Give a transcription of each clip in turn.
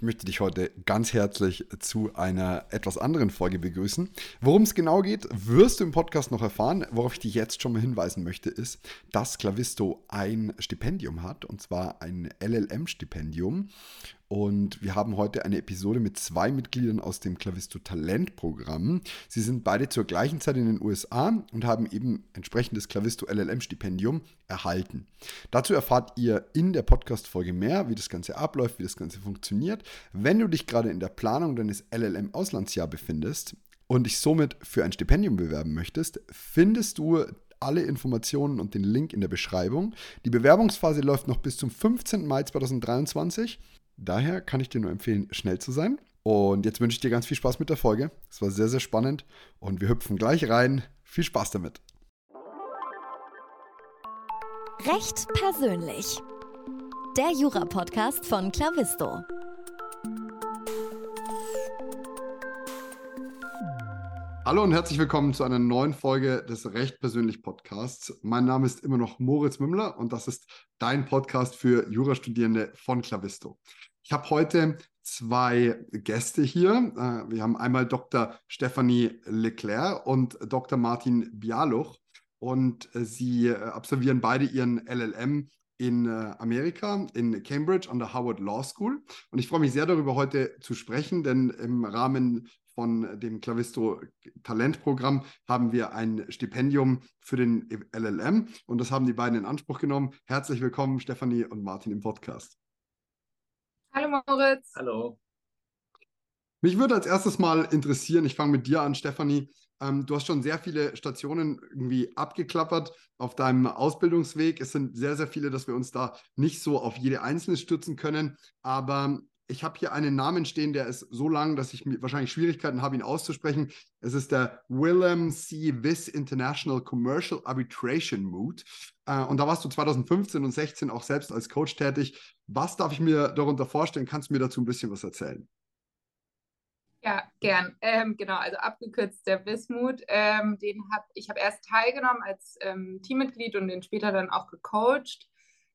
Ich möchte dich heute ganz herzlich zu einer etwas anderen Folge begrüßen. Worum es genau geht, wirst du im Podcast noch erfahren. Worauf ich dich jetzt schon mal hinweisen möchte, ist, dass Clavisto ein Stipendium hat, und zwar ein LLM-Stipendium. Und wir haben heute eine Episode mit zwei Mitgliedern aus dem Clavisto Talent Programm. Sie sind beide zur gleichen Zeit in den USA und haben eben entsprechendes Clavisto LLM Stipendium erhalten. Dazu erfahrt ihr in der Podcast-Folge mehr, wie das Ganze abläuft, wie das Ganze funktioniert. Wenn du dich gerade in der Planung deines LLM Auslandsjahr befindest und dich somit für ein Stipendium bewerben möchtest, findest du alle Informationen und den Link in der Beschreibung. Die Bewerbungsphase läuft noch bis zum 15. Mai 2023 Daher kann ich dir nur empfehlen, schnell zu sein. Und jetzt wünsche ich dir ganz viel Spaß mit der Folge. Es war sehr, sehr spannend und wir hüpfen gleich rein. Viel Spaß damit. Recht persönlich. Der Jura-Podcast von Clavisto. Hallo und herzlich willkommen zu einer neuen Folge des Recht persönlich Podcasts. Mein Name ist immer noch Moritz Mümmler und das ist dein Podcast für Jurastudierende von Clavisto. Ich habe heute zwei Gäste hier. Äh, wir haben einmal Dr. Stephanie Leclerc und Dr. Martin Bialuch. Und äh, sie äh, absolvieren beide ihren LLM in Amerika, in Cambridge an der Howard Law School. Und ich freue mich sehr darüber, heute zu sprechen, denn im Rahmen von dem Clavisto Talentprogramm haben wir ein Stipendium für den LLM und das haben die beiden in Anspruch genommen. Herzlich willkommen, Stefanie und Martin im Podcast. Hallo Moritz. Hallo. Mich würde als erstes mal interessieren, ich fange mit dir an, Stefanie. Ähm, du hast schon sehr viele Stationen irgendwie abgeklappert auf deinem Ausbildungsweg. Es sind sehr, sehr viele, dass wir uns da nicht so auf jede einzelne stützen können. Aber ich habe hier einen Namen stehen, der ist so lang, dass ich wahrscheinlich Schwierigkeiten habe, ihn auszusprechen. Es ist der Willem C. Viss International Commercial Arbitration Mood. Äh, und da warst du 2015 und 16 auch selbst als Coach tätig. Was darf ich mir darunter vorstellen? Kannst du mir dazu ein bisschen was erzählen? Ja, gern. Ähm, genau, also abgekürzt der Wismut. Ähm, den hab, ich habe erst teilgenommen als ähm, Teammitglied und den später dann auch gecoacht.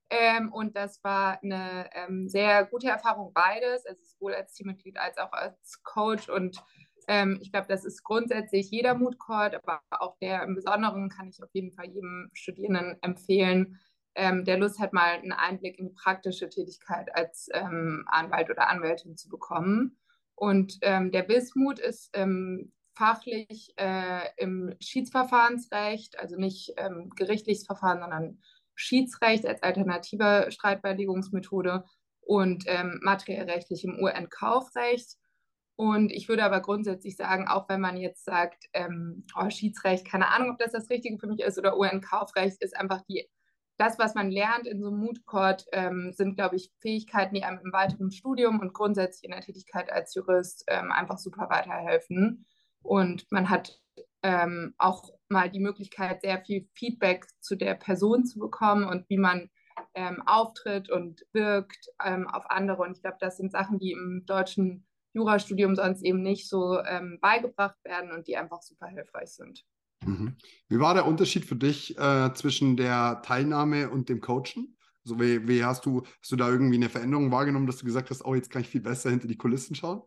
Ähm, und das war eine ähm, sehr gute Erfahrung beides, also sowohl als Teammitglied als auch als Coach. Und ähm, ich glaube, das ist grundsätzlich jeder Mood Court, aber auch der im Besonderen kann ich auf jeden Fall jedem Studierenden empfehlen, ähm, der Lust hat, mal einen Einblick in die praktische Tätigkeit als ähm, Anwalt oder Anwältin zu bekommen. Und ähm, der Wismut ist fachlich äh, im Schiedsverfahrensrecht, also nicht gerichtliches Verfahren, sondern Schiedsrecht als alternative Streitbeilegungsmethode und ähm, materiellrechtlich im UN-Kaufrecht. Und ich würde aber grundsätzlich sagen, auch wenn man jetzt sagt, ähm, oh, Schiedsrecht, keine Ahnung, ob das das Richtige für mich ist oder UN-Kaufrecht, ist einfach die, das, was man lernt in so einem Mood Court, ähm, sind, glaube ich, Fähigkeiten, die einem im weiteren Studium und grundsätzlich in der Tätigkeit als Jurist ähm, einfach super weiterhelfen. Und man hat ähm, auch mal die Möglichkeit, sehr viel Feedback zu der Person zu bekommen und wie man ähm, auftritt und wirkt ähm, auf andere. Und ich glaube, das sind Sachen, die im deutschen Jurastudium sonst eben nicht so ähm, beigebracht werden und die einfach super hilfreich sind. Mhm. Wie war der Unterschied für dich äh, zwischen der Teilnahme und dem Coachen? Also wie, wie, hast du, hast du da irgendwie eine Veränderung wahrgenommen, dass du gesagt hast, oh, jetzt kann ich viel besser hinter die Kulissen schauen?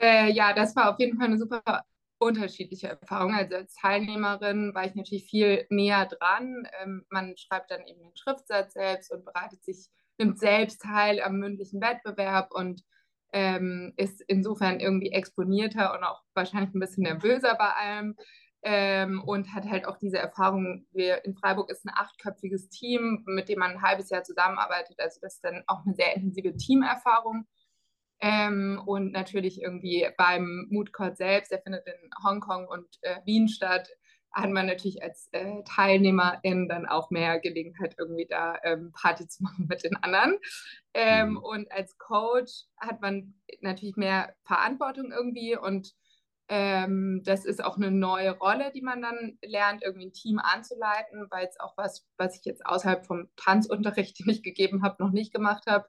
Äh, ja, das war auf jeden Fall eine super unterschiedliche Erfahrungen. Also als Teilnehmerin war ich natürlich viel näher dran. Ähm, man schreibt dann eben den Schriftsatz selbst und bereitet sich, nimmt selbst teil am mündlichen Wettbewerb und ähm, ist insofern irgendwie exponierter und auch wahrscheinlich ein bisschen nervöser bei allem. Ähm, und hat halt auch diese Erfahrung, wir in Freiburg ist ein achtköpfiges Team, mit dem man ein halbes Jahr zusammenarbeitet. Also das ist dann auch eine sehr intensive Teamerfahrung. Ähm, und natürlich irgendwie beim Mood Court selbst, der findet in Hongkong und äh, Wien statt, hat man natürlich als äh, Teilnehmerin dann auch mehr Gelegenheit, irgendwie da ähm, Party zu machen mit den anderen. Ähm, mhm. Und als Coach hat man natürlich mehr Verantwortung irgendwie und ähm, das ist auch eine neue Rolle, die man dann lernt, irgendwie ein Team anzuleiten, weil es auch was, was ich jetzt außerhalb vom Tanzunterricht, den ich gegeben habe, noch nicht gemacht habe.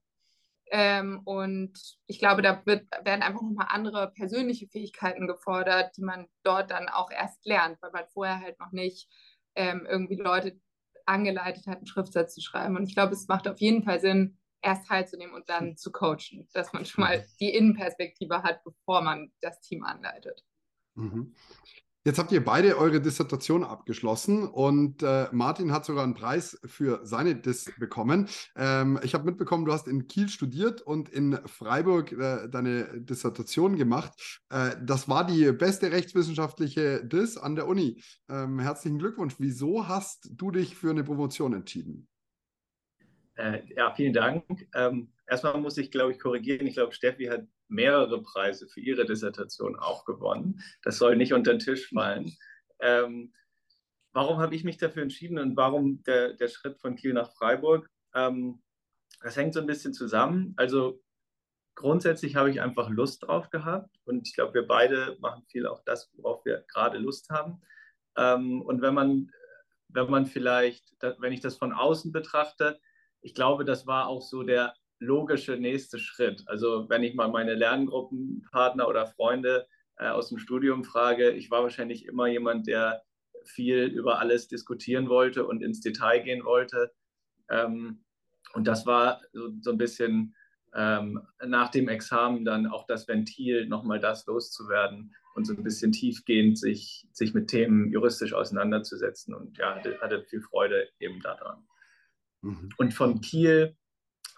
Ähm, und ich glaube, da wird, werden einfach nochmal andere persönliche Fähigkeiten gefordert, die man dort dann auch erst lernt, weil man vorher halt noch nicht ähm, irgendwie Leute angeleitet hat, einen Schriftsatz zu schreiben. Und ich glaube, es macht auf jeden Fall Sinn, erst teilzunehmen und dann zu coachen, dass man schon mal die Innenperspektive hat, bevor man das Team anleitet. Mhm. Jetzt habt ihr beide eure Dissertation abgeschlossen und äh, Martin hat sogar einen Preis für seine Diss bekommen. Ähm, ich habe mitbekommen, du hast in Kiel studiert und in Freiburg äh, deine Dissertation gemacht. Äh, das war die beste rechtswissenschaftliche Diss an der Uni. Ähm, herzlichen Glückwunsch. Wieso hast du dich für eine Promotion entschieden? Äh, ja, vielen Dank. Ähm, erstmal muss ich, glaube ich, korrigieren. Ich glaube, Steffi hat mehrere Preise für ihre Dissertation auch gewonnen. Das soll nicht unter den Tisch fallen. Ähm, warum habe ich mich dafür entschieden und warum der, der Schritt von Kiel nach Freiburg? Ähm, das hängt so ein bisschen zusammen. Also grundsätzlich habe ich einfach Lust drauf gehabt und ich glaube, wir beide machen viel auch das, worauf wir gerade Lust haben. Ähm, und wenn man, wenn man vielleicht, wenn ich das von außen betrachte, ich glaube, das war auch so der logische nächste Schritt. Also wenn ich mal meine Lerngruppenpartner oder Freunde äh, aus dem Studium frage, ich war wahrscheinlich immer jemand, der viel über alles diskutieren wollte und ins Detail gehen wollte. Ähm, und das war so, so ein bisschen ähm, nach dem Examen dann auch das Ventil, nochmal das loszuwerden und so ein bisschen tiefgehend sich, sich mit Themen juristisch auseinanderzusetzen. Und ja, hatte, hatte viel Freude eben daran. Mhm. Und von Kiel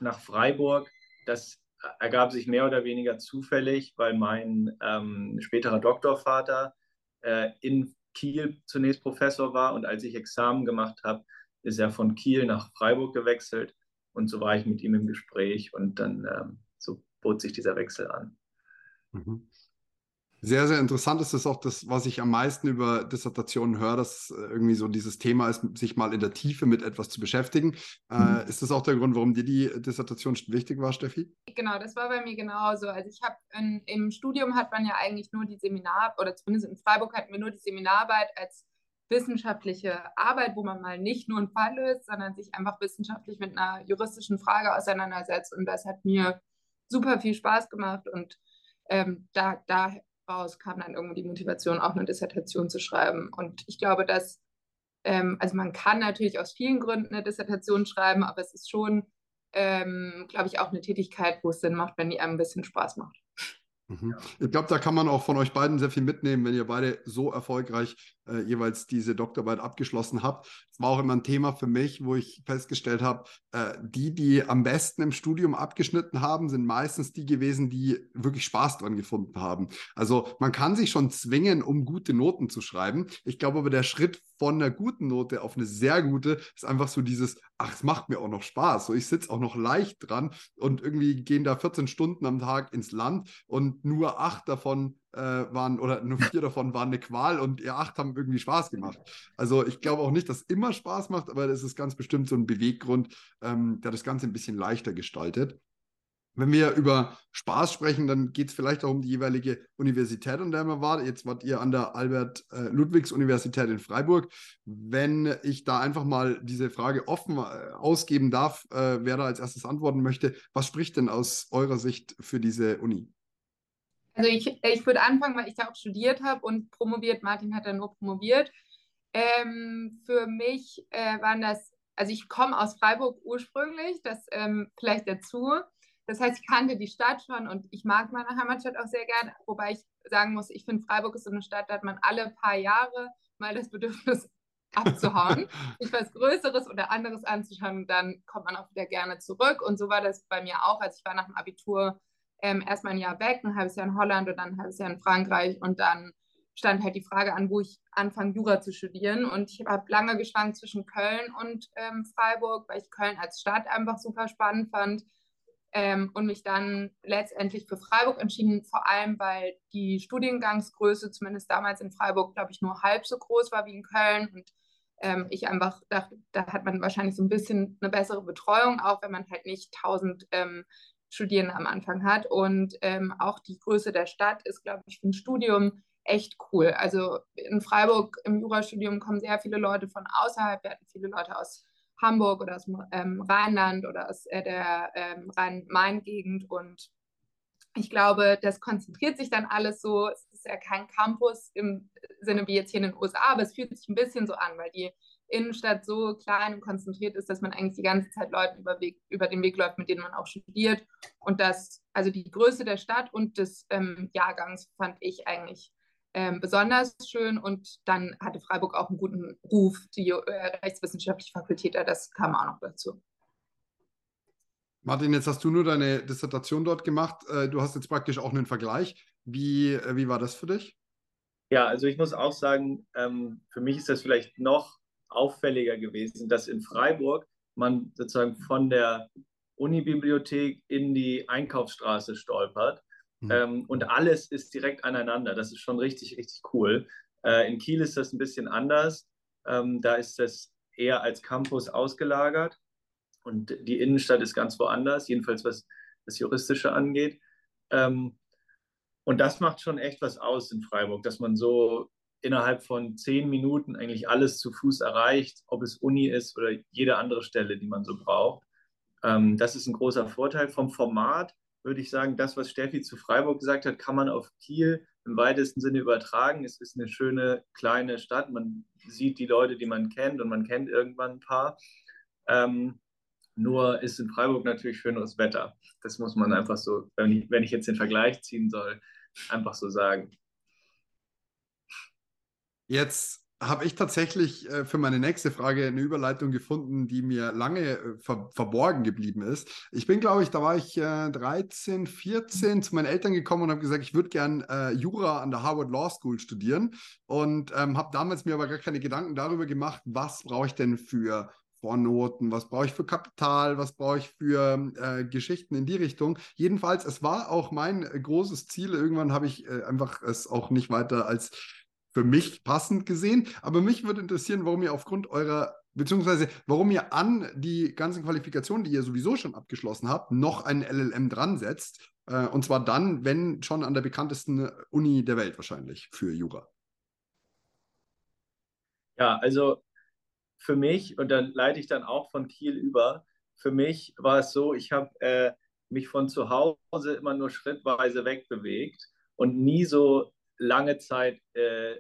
nach Freiburg. Das ergab sich mehr oder weniger zufällig, weil mein ähm, späterer Doktorvater äh, in Kiel zunächst Professor war und als ich Examen gemacht habe, ist er von Kiel nach Freiburg gewechselt und so war ich mit ihm im Gespräch und dann ähm, so bot sich dieser Wechsel an. Mhm. Sehr, sehr interessant ist es auch das, was ich am meisten über Dissertationen höre, dass äh, irgendwie so dieses Thema ist, sich mal in der Tiefe mit etwas zu beschäftigen. Äh, mhm. Äh, ist das auch der Grund, warum dir die Dissertation wichtig war, Steffi? Genau, das war bei mir genauso. Also ich habe im Studium hat man ja eigentlich nur die Seminar, oder zumindest in Freiburg hatten wir nur die Seminararbeit als wissenschaftliche Arbeit, wo man mal nicht nur einen Fall löst, sondern sich einfach wissenschaftlich mit einer juristischen Frage auseinandersetzt. Und das hat mir super viel Spaß gemacht und ähm, da, da raus kam dann irgendwie die Motivation, auch eine Dissertation zu schreiben. Und ich glaube, dass, ähm, also man kann natürlich aus vielen Gründen eine Dissertation schreiben, aber es ist schon, ähm, glaube ich, auch eine Tätigkeit, wo es Sinn macht, wenn die einem ein bisschen Spaß macht. Mhm. Ich glaube, da kann man auch von euch beiden sehr viel mitnehmen, wenn ihr beide so erfolgreich äh, jeweils diese Doktorarbeit abgeschlossen habt. Das war auch immer ein Thema für mich, wo ich festgestellt habe, äh, die, die am besten im Studium abgeschnitten haben, sind meistens die gewesen, die wirklich Spaß dran gefunden haben. Also man kann sich schon zwingen, um gute Noten zu schreiben. Ich glaube aber, der Schritt von einer guten Note auf eine sehr gute ist einfach so dieses, ach, es macht mir auch noch Spaß. So, ich sitze auch noch leicht dran und irgendwie gehen da 14 Stunden am Tag ins Land und nur acht davon waren oder nur vier davon waren eine Qual und ihr acht haben irgendwie Spaß gemacht. Also ich glaube auch nicht, dass immer Spaß macht, aber das ist ganz bestimmt so ein Beweggrund, ähm, der das Ganze ein bisschen leichter gestaltet. Wenn wir über Spaß sprechen, dann geht es vielleicht auch um die jeweilige Universität, an der man war. Jetzt wart ihr an der Albert-Ludwigs-Universität äh, in Freiburg. Wenn ich da einfach mal diese Frage offen äh, ausgeben darf, äh, wer da als erstes antworten möchte, was spricht denn aus eurer Sicht für diese Uni? Also ich, ich würde anfangen, weil ich da auch studiert habe und promoviert. Martin hat da nur promoviert. Ähm, für mich äh, waren das, also ich komme aus Freiburg ursprünglich, das ähm, vielleicht dazu. Das heißt, ich kannte die Stadt schon und ich mag meine Heimatstadt auch sehr gern, wobei ich sagen muss, ich finde Freiburg ist so eine Stadt, da hat man alle paar Jahre mal das Bedürfnis abzuhauen, sich was Größeres oder anderes anzuschauen und dann kommt man auch wieder gerne zurück. Und so war das bei mir auch. Also ich war nach dem Abitur ähm, erstmal ein Jahr weg, ein halbes Jahr in Holland und dann ein halbes Jahr in Frankreich und dann stand halt die Frage an, wo ich anfange, Jura zu studieren. Und ich habe lange geschwankt zwischen Köln und ähm, Freiburg, weil ich Köln als Stadt einfach super spannend fand. Ähm, und mich dann letztendlich für Freiburg entschieden, vor allem weil die Studiengangsgröße zumindest damals in Freiburg, glaube ich, nur halb so groß war wie in Köln. Und ähm, ich einfach dachte, da hat man wahrscheinlich so ein bisschen eine bessere Betreuung, auch wenn man halt nicht tausend ähm, Studierende am Anfang hat. Und ähm, auch die Größe der Stadt ist, glaube ich, für ein Studium echt cool. Also in Freiburg im Jurastudium kommen sehr viele Leute von außerhalb. Wir hatten viele Leute aus Hamburg oder aus ähm, Rheinland oder aus äh, der ähm, Rhein-Main-Gegend. Und ich glaube, das konzentriert sich dann alles so. Es ist ja kein Campus im Sinne wie jetzt hier in den USA, aber es fühlt sich ein bisschen so an, weil die Innenstadt so klein und konzentriert ist, dass man eigentlich die ganze Zeit Leuten über, Weg, über den Weg läuft, mit denen man auch studiert. Und das, also die Größe der Stadt und des ähm, Jahrgangs fand ich eigentlich ähm, besonders schön. Und dann hatte Freiburg auch einen guten Ruf, die äh, rechtswissenschaftliche Fakultät, das kam auch noch dazu. Martin, jetzt hast du nur deine Dissertation dort gemacht. Äh, du hast jetzt praktisch auch einen Vergleich. Wie, äh, wie war das für dich? Ja, also ich muss auch sagen, ähm, für mich ist das vielleicht noch auffälliger gewesen, dass in Freiburg man sozusagen von der Unibibliothek in die Einkaufsstraße stolpert mhm. ähm, und alles ist direkt aneinander. Das ist schon richtig, richtig cool. Äh, in Kiel ist das ein bisschen anders. Ähm, da ist das eher als Campus ausgelagert und die Innenstadt ist ganz woanders, jedenfalls was das Juristische angeht. Ähm, und das macht schon echt was aus in Freiburg, dass man so innerhalb von zehn Minuten eigentlich alles zu Fuß erreicht, ob es Uni ist oder jede andere Stelle, die man so braucht. Ähm, das ist ein großer Vorteil. Vom Format würde ich sagen, das, was Steffi zu Freiburg gesagt hat, kann man auf Kiel im weitesten Sinne übertragen. Es ist eine schöne kleine Stadt. Man sieht die Leute, die man kennt und man kennt irgendwann ein paar. Ähm, nur ist in Freiburg natürlich schöneres Wetter. Das muss man einfach so, wenn ich, wenn ich jetzt den Vergleich ziehen soll, einfach so sagen. Jetzt habe ich tatsächlich äh, für meine nächste Frage eine Überleitung gefunden, die mir lange äh, ver verborgen geblieben ist. Ich bin, glaube ich, da war ich äh, 13, 14 zu meinen Eltern gekommen und habe gesagt, ich würde gern äh, Jura an der Harvard Law School studieren und ähm, habe damals mir aber gar keine Gedanken darüber gemacht, was brauche ich denn für Vornoten, was brauche ich für Kapital, was brauche ich für äh, Geschichten in die Richtung. Jedenfalls, es war auch mein äh, großes Ziel. Irgendwann habe ich äh, einfach es auch nicht weiter als für mich passend gesehen. Aber mich würde interessieren, warum ihr aufgrund eurer, beziehungsweise warum ihr an die ganzen Qualifikationen, die ihr sowieso schon abgeschlossen habt, noch einen LLM dran setzt. Äh, und zwar dann, wenn schon an der bekanntesten Uni der Welt wahrscheinlich für Jura. Ja, also für mich, und dann leite ich dann auch von Kiel über, für mich war es so, ich habe äh, mich von zu Hause immer nur schrittweise wegbewegt und nie so lange Zeit äh,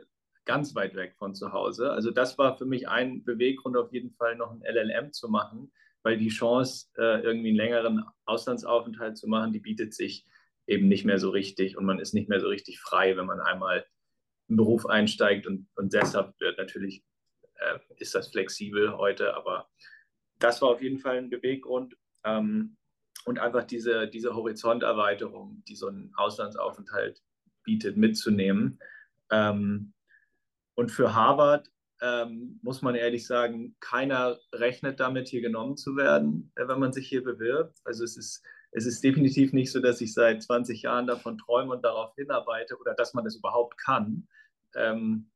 ganz weit weg von zu Hause. Also das war für mich ein Beweggrund, auf jeden Fall noch ein LLM zu machen, weil die Chance, äh, irgendwie einen längeren Auslandsaufenthalt zu machen, die bietet sich eben nicht mehr so richtig und man ist nicht mehr so richtig frei, wenn man einmal im Beruf einsteigt und, und deshalb wird natürlich äh, ist das flexibel heute, aber das war auf jeden Fall ein Beweggrund. Ähm, und einfach diese, diese Horizonterweiterung, die so ein Auslandsaufenthalt bietet, mitzunehmen. Ähm, und für Harvard ähm, muss man ehrlich sagen, keiner rechnet damit, hier genommen zu werden, äh, wenn man sich hier bewirbt. Also es ist, es ist definitiv nicht so, dass ich seit 20 Jahren davon träume und darauf hinarbeite oder dass man das überhaupt kann. Ähm,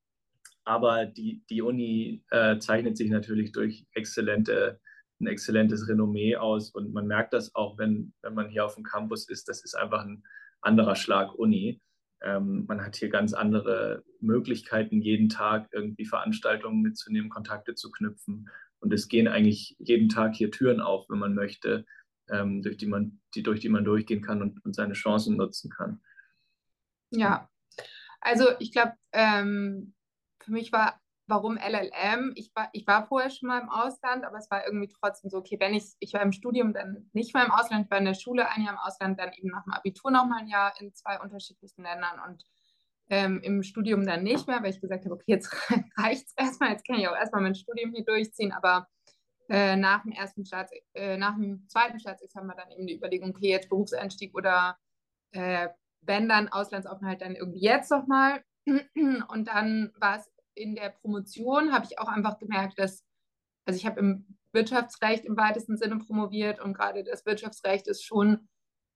aber die, die Uni äh, zeichnet sich natürlich durch exzellente, ein exzellentes Renommee aus. Und man merkt das auch, wenn, wenn man hier auf dem Campus ist. Das ist einfach ein anderer Schlag Uni. Ähm, man hat hier ganz andere Möglichkeiten, jeden Tag irgendwie Veranstaltungen mitzunehmen, Kontakte zu knüpfen. Und es gehen eigentlich jeden Tag hier Türen auf, wenn man möchte, ähm, durch, die man, die, durch die man durchgehen kann und, und seine Chancen nutzen kann. Ja, also ich glaube, ähm, für mich war, warum LLM? Ich war, ich war vorher schon mal im Ausland, aber es war irgendwie trotzdem so, okay, wenn ich, ich war im Studium dann nicht mal im Ausland, ich war in der Schule ein Jahr im Ausland, dann eben nach dem Abitur noch mal ein Jahr in zwei unterschiedlichen Ländern und ähm, im Studium dann nicht mehr, weil ich gesagt habe, okay, jetzt reicht es erstmal, jetzt kann ich auch erstmal mein Studium hier durchziehen, aber äh, nach dem ersten Staats, äh, nach dem zweiten Staatsexamen war dann eben die Überlegung, okay, jetzt Berufseinstieg oder äh, wenn dann Auslandsaufenthalt dann irgendwie jetzt nochmal. Und dann war es in der Promotion habe ich auch einfach gemerkt, dass, also ich habe im Wirtschaftsrecht im weitesten Sinne promoviert und gerade das Wirtschaftsrecht ist schon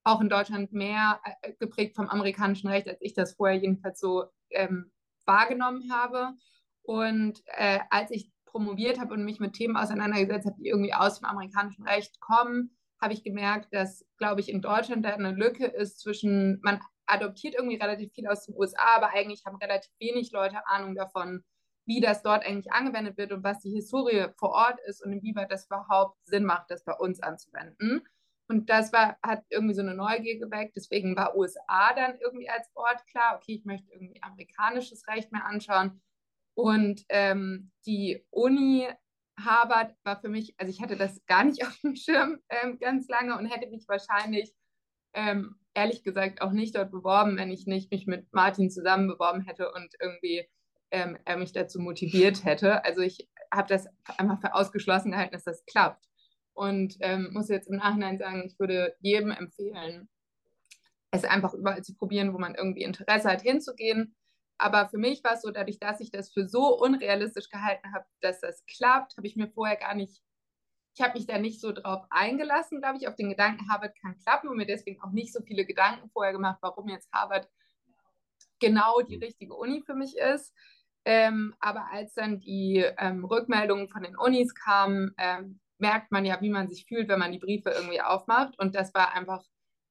auch in Deutschland mehr äh, geprägt vom amerikanischen Recht, als ich das vorher jedenfalls so ähm, wahrgenommen habe. Und äh, als ich promoviert habe und mich mit Themen auseinandergesetzt habe, die irgendwie aus dem amerikanischen Recht kommen, habe ich gemerkt, dass, glaube ich, in Deutschland da eine Lücke ist zwischen, man adoptiert irgendwie relativ viel aus den USA, aber eigentlich haben relativ wenig Leute Ahnung davon, wie das dort eigentlich angewendet wird und was die Historie vor Ort ist und inwieweit das überhaupt Sinn macht, das bei uns anzuwenden. Und das war, hat irgendwie so eine Neugier geweckt. Deswegen war USA dann irgendwie als Ort klar, okay, ich möchte irgendwie amerikanisches Recht mehr anschauen. Und ähm, die Uni Harvard war für mich, also ich hatte das gar nicht auf dem Schirm ähm, ganz lange und hätte mich wahrscheinlich ähm, ehrlich gesagt auch nicht dort beworben, wenn ich nicht mich mit Martin zusammen beworben hätte und irgendwie ähm, er mich dazu motiviert hätte. Also ich habe das einfach für ausgeschlossen gehalten, dass das klappt. Und ähm, muss jetzt im Nachhinein sagen, ich würde jedem empfehlen, es einfach überall zu probieren, wo man irgendwie Interesse hat, hinzugehen. Aber für mich war es so, dadurch, dass ich das für so unrealistisch gehalten habe, dass das klappt, habe ich mir vorher gar nicht, ich habe mich da nicht so drauf eingelassen, glaube ich, auf den Gedanken, Harvard kann klappen und mir deswegen auch nicht so viele Gedanken vorher gemacht, warum jetzt Harvard genau die richtige Uni für mich ist. Ähm, aber als dann die ähm, Rückmeldungen von den Unis kamen, ähm, merkt man ja, wie man sich fühlt, wenn man die Briefe irgendwie aufmacht. Und das war einfach,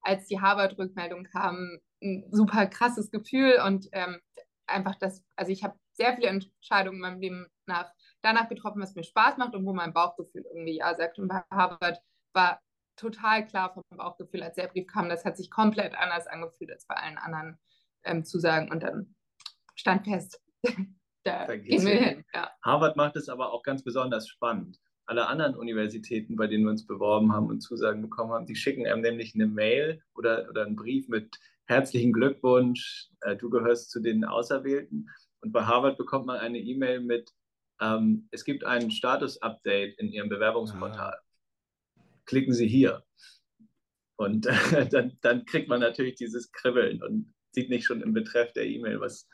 als die Harvard-Rückmeldung kam, ein super krasses Gefühl und ähm, einfach das, also ich habe sehr viele Entscheidungen in meinem Leben nach, danach getroffen, was mir Spaß macht und wo mein Bauchgefühl irgendwie ja sagt. Und bei Harvard war total klar vom Bauchgefühl, als der Brief kam, das hat sich komplett anders angefühlt als bei allen anderen ähm, Zusagen. Und dann stand fest, da gehen wir hin. Ja. Harvard macht es aber auch ganz besonders spannend. Alle anderen Universitäten, bei denen wir uns beworben haben und Zusagen bekommen haben, die schicken einem nämlich eine Mail oder, oder einen Brief mit herzlichen Glückwunsch, äh, du gehörst zu den Auserwählten. Und bei Harvard bekommt man eine E-Mail mit, ähm, es gibt ein Status-Update in Ihrem Bewerbungsportal. Ah. Klicken Sie hier. Und äh, dann, dann kriegt man natürlich dieses Kribbeln und sieht nicht schon im Betreff der E-Mail, was,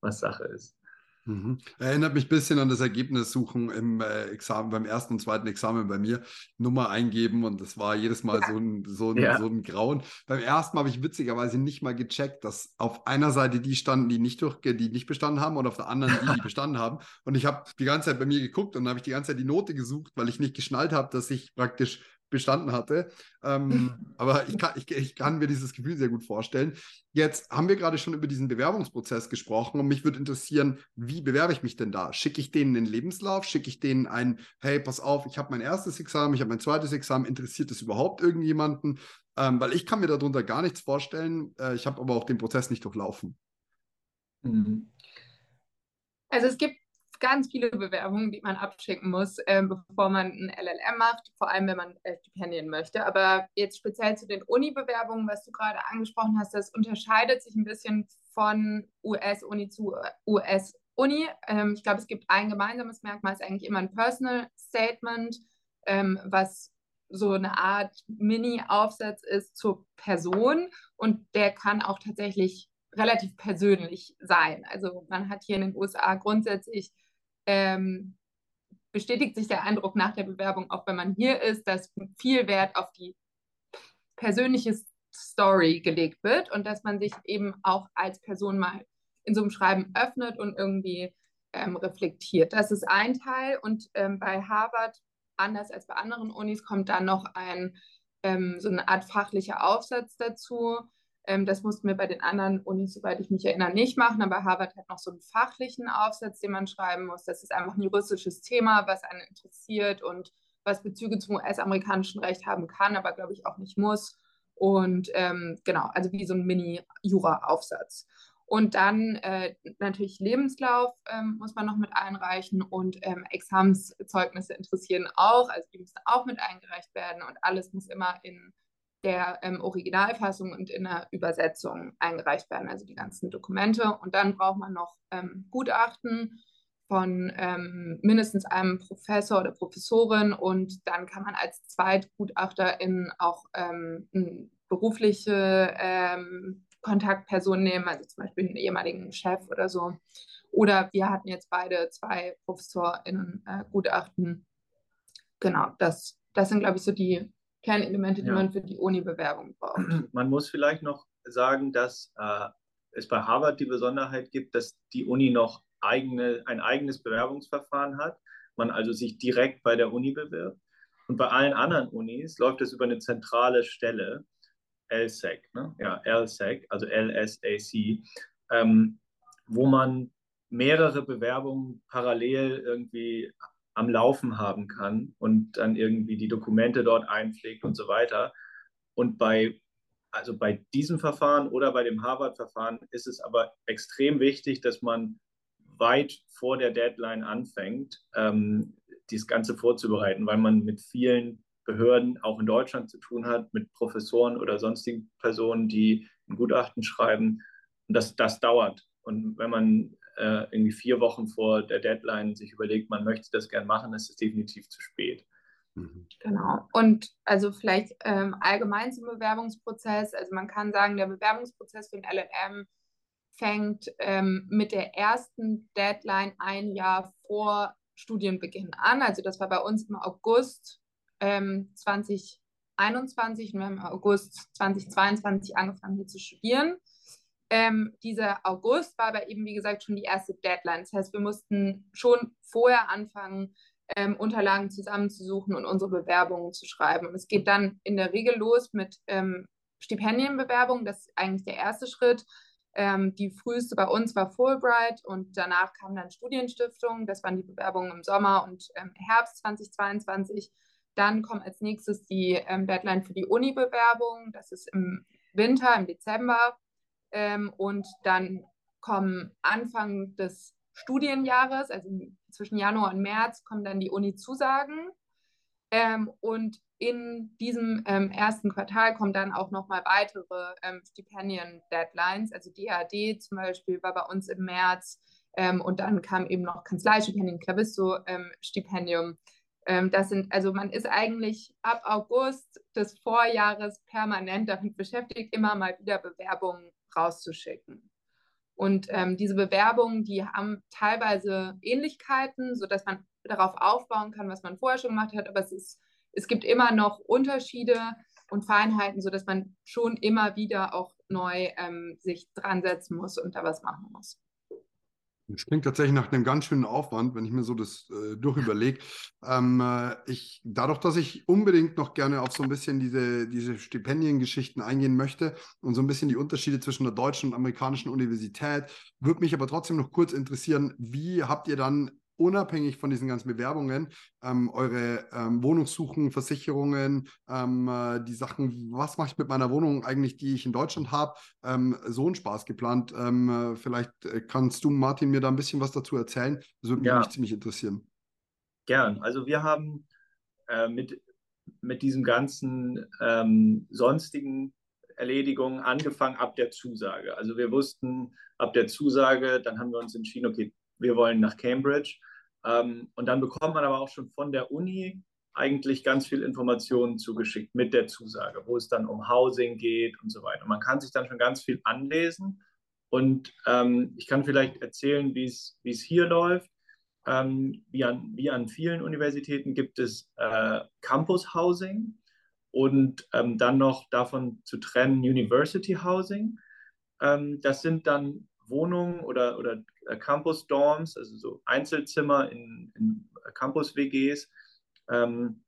was Sache ist. Mhm. Erinnert mich ein bisschen an das Ergebnis suchen im äh, Examen, beim ersten und zweiten Examen bei mir. Nummer eingeben und das war jedes Mal ja. so, ein, so, ein, ja. so ein Grauen. Beim ersten habe ich witzigerweise nicht mal gecheckt, dass auf einer Seite die standen, die nicht durch, die nicht bestanden haben und auf der anderen die, die bestanden haben. Und ich habe die ganze Zeit bei mir geguckt und habe ich die ganze Zeit die Note gesucht, weil ich nicht geschnallt habe, dass ich praktisch bestanden hatte. Ähm, aber ich kann, ich, ich kann mir dieses Gefühl sehr gut vorstellen. Jetzt haben wir gerade schon über diesen Bewerbungsprozess gesprochen und mich würde interessieren, wie bewerbe ich mich denn da? Schicke ich denen einen Lebenslauf? Schicke ich denen ein, hey, pass auf, ich habe mein erstes Examen, ich habe mein zweites Examen, interessiert das überhaupt irgendjemanden? Ähm, weil ich kann mir darunter gar nichts vorstellen. Äh, ich habe aber auch den Prozess nicht durchlaufen. Mhm. Also es gibt ganz viele Bewerbungen, die man abschicken muss, ähm, bevor man ein LLM macht, vor allem wenn man äh, Stipendien möchte. Aber jetzt speziell zu den Uni-Bewerbungen, was du gerade angesprochen hast, das unterscheidet sich ein bisschen von US-Uni zu US-Uni. Ähm, ich glaube, es gibt ein gemeinsames Merkmal, ist eigentlich immer ein Personal Statement, ähm, was so eine Art Mini-Aufsatz ist zur Person und der kann auch tatsächlich relativ persönlich sein. Also man hat hier in den USA grundsätzlich ähm, bestätigt sich der Eindruck nach der Bewerbung, auch wenn man hier ist, dass viel Wert auf die persönliche Story gelegt wird und dass man sich eben auch als Person mal in so einem Schreiben öffnet und irgendwie ähm, reflektiert. Das ist ein Teil und ähm, bei Harvard, anders als bei anderen Unis, kommt dann noch ein, ähm, so eine Art fachlicher Aufsatz dazu, ähm, das mussten wir bei den anderen Unis, soweit ich mich erinnere, nicht machen. Aber Harvard hat noch so einen fachlichen Aufsatz, den man schreiben muss. Das ist einfach ein juristisches Thema, was einen interessiert und was Bezüge zum US-amerikanischen Recht haben kann, aber glaube ich auch nicht muss. Und ähm, genau, also wie so ein Mini-Jura-Aufsatz. Und dann äh, natürlich Lebenslauf ähm, muss man noch mit einreichen und ähm, Examenszeugnisse interessieren auch. Also die müssen auch mit eingereicht werden und alles muss immer in der ähm, Originalfassung und in der Übersetzung eingereicht werden, also die ganzen Dokumente. Und dann braucht man noch ähm, Gutachten von ähm, mindestens einem Professor oder Professorin und dann kann man als Zweitgutachterin auch ähm, berufliche ähm, Kontaktpersonen nehmen, also zum Beispiel einen ehemaligen Chef oder so. Oder wir hatten jetzt beide zwei ProfessorInnen äh, Gutachten. Genau, das, das sind, glaube ich, so die Kernelemente, die ja. man für die Uni-Bewerbung braucht. Man muss vielleicht noch sagen, dass äh, es bei Harvard die Besonderheit gibt, dass die Uni noch eigene, ein eigenes Bewerbungsverfahren hat, man also sich direkt bei der Uni bewirbt. Und bei allen anderen Unis läuft es über eine zentrale Stelle, LSEC, ne? ja, LSEC, also LSAC, ähm, wo man mehrere Bewerbungen parallel irgendwie am Laufen haben kann und dann irgendwie die Dokumente dort einpflegt und so weiter. Und bei, also bei diesem Verfahren oder bei dem Harvard-Verfahren ist es aber extrem wichtig, dass man weit vor der Deadline anfängt, ähm, das Ganze vorzubereiten, weil man mit vielen Behörden auch in Deutschland zu tun hat, mit Professoren oder sonstigen Personen, die ein Gutachten schreiben. Und das, das dauert. Und wenn man äh, irgendwie vier Wochen vor der Deadline sich überlegt, man möchte das gern machen, ist es definitiv zu spät. Mhm. Genau. Und also vielleicht ähm, allgemein zum Bewerbungsprozess. Also man kann sagen, der Bewerbungsprozess für den LLM fängt ähm, mit der ersten Deadline ein Jahr vor Studienbeginn an. Also das war bei uns im August ähm, 2021 und wir haben im August 2022 angefangen hier zu studieren. Ähm, dieser August war aber eben, wie gesagt, schon die erste Deadline. Das heißt, wir mussten schon vorher anfangen, ähm, Unterlagen zusammenzusuchen und unsere Bewerbungen zu schreiben. Und es geht dann in der Regel los mit ähm, Stipendienbewerbungen. Das ist eigentlich der erste Schritt. Ähm, die früheste bei uns war Fulbright und danach kam dann Studienstiftung. Das waren die Bewerbungen im Sommer und ähm, Herbst 2022. Dann kommt als nächstes die ähm, Deadline für die Uni-Bewerbung. Das ist im Winter, im Dezember. Ähm, und dann kommen Anfang des Studienjahres, also zwischen Januar und März, kommen dann die Uni-Zusagen. Ähm, und in diesem ähm, ersten Quartal kommen dann auch nochmal weitere ähm, Stipendien-Deadlines. Also DAD zum Beispiel war bei uns im März ähm, und dann kam eben noch Kanzleistipendien, Clavisto-Stipendium. Ähm, das sind, also man ist eigentlich ab August des Vorjahres permanent damit beschäftigt, immer mal wieder Bewerbungen rauszuschicken. Und ähm, diese Bewerbungen, die haben teilweise Ähnlichkeiten, sodass man darauf aufbauen kann, was man vorher schon gemacht hat, aber es, ist, es gibt immer noch Unterschiede und Feinheiten, sodass man schon immer wieder auch neu ähm, sich dran setzen muss und da was machen muss. Das klingt tatsächlich nach einem ganz schönen Aufwand, wenn ich mir so das äh, durchüberlege. Ähm, äh, ich, dadurch, dass ich unbedingt noch gerne auf so ein bisschen diese, diese Stipendiengeschichten eingehen möchte und so ein bisschen die Unterschiede zwischen der deutschen und amerikanischen Universität, würde mich aber trotzdem noch kurz interessieren, wie habt ihr dann unabhängig von diesen ganzen Bewerbungen, ähm, eure ähm, Wohnungssuchen, Versicherungen, ähm, äh, die Sachen, was mache ich mit meiner Wohnung eigentlich, die ich in Deutschland habe, ähm, so einen Spaß geplant. Ähm, äh, vielleicht äh, kannst du, Martin, mir da ein bisschen was dazu erzählen. Das würde ja. mich ziemlich interessieren. Gern. Also wir haben äh, mit, mit diesem ganzen ähm, sonstigen Erledigungen angefangen ab der Zusage. Also wir wussten ab der Zusage, dann haben wir uns entschieden, okay, wir wollen nach Cambridge. Ähm, und dann bekommt man aber auch schon von der Uni eigentlich ganz viel Informationen zugeschickt mit der Zusage, wo es dann um Housing geht und so weiter. Und man kann sich dann schon ganz viel anlesen. Und ähm, ich kann vielleicht erzählen, wie es hier läuft. Ähm, wie, an, wie an vielen Universitäten gibt es äh, Campus Housing und ähm, dann noch davon zu trennen University Housing. Ähm, das sind dann Wohnungen oder, oder äh, Campus Dorms, also so Einzelzimmer in, in Campus WGs, ähm,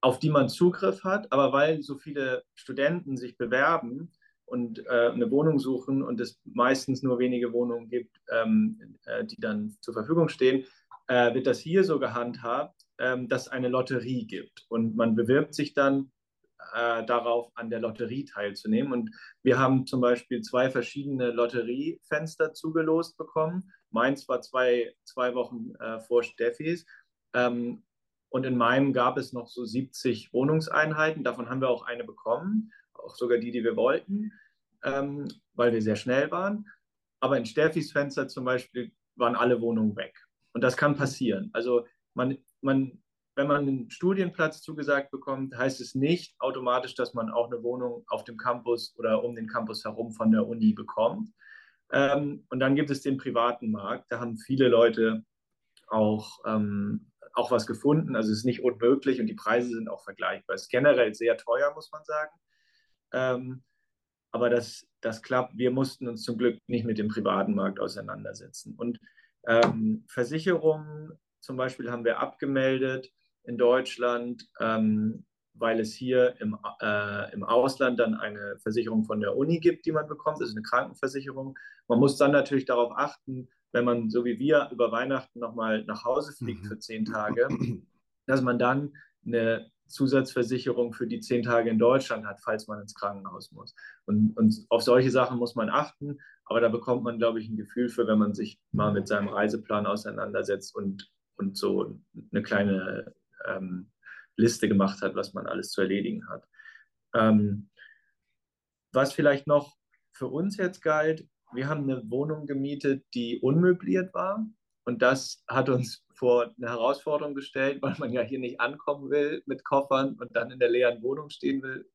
auf die man Zugriff hat. Aber weil so viele Studenten sich bewerben und äh, eine Wohnung suchen und es meistens nur wenige Wohnungen gibt, ähm, äh, die dann zur Verfügung stehen, äh, wird das hier so gehandhabt, ähm, dass es eine Lotterie gibt. Und man bewirbt sich dann äh, darauf, an der Lotterie teilzunehmen. Und wir haben zum Beispiel zwei verschiedene Lotteriefenster zugelost bekommen. Meins war zwei, zwei Wochen äh, vor Steffis. Ähm, und in meinem gab es noch so 70 Wohnungseinheiten. Davon haben wir auch eine bekommen, auch sogar die, die wir wollten, ähm, weil wir sehr schnell waren. Aber in Steffis Fenster zum Beispiel waren alle Wohnungen weg. Und das kann passieren. Also man, man wenn man einen Studienplatz zugesagt bekommt, heißt es nicht automatisch, dass man auch eine Wohnung auf dem Campus oder um den Campus herum von der Uni bekommt. Ähm, und dann gibt es den privaten Markt. Da haben viele Leute auch, ähm, auch was gefunden. Also es ist nicht unmöglich und die Preise sind auch vergleichbar. Es ist generell sehr teuer, muss man sagen. Ähm, aber das, das klappt. Wir mussten uns zum Glück nicht mit dem privaten Markt auseinandersetzen. Und ähm, Versicherungen zum Beispiel haben wir abgemeldet in Deutschland, ähm, weil es hier im, äh, im Ausland dann eine Versicherung von der Uni gibt, die man bekommt, das ist eine Krankenversicherung. Man muss dann natürlich darauf achten, wenn man so wie wir über Weihnachten nochmal nach Hause fliegt für zehn Tage, dass man dann eine Zusatzversicherung für die zehn Tage in Deutschland hat, falls man ins Krankenhaus muss. Und, und auf solche Sachen muss man achten, aber da bekommt man, glaube ich, ein Gefühl für, wenn man sich mal mit seinem Reiseplan auseinandersetzt und und so eine kleine ähm, Liste gemacht hat, was man alles zu erledigen hat. Ähm, was vielleicht noch für uns jetzt galt, wir haben eine Wohnung gemietet, die unmöbliert war. Und das hat uns vor eine Herausforderung gestellt, weil man ja hier nicht ankommen will mit Koffern und dann in der leeren Wohnung stehen will.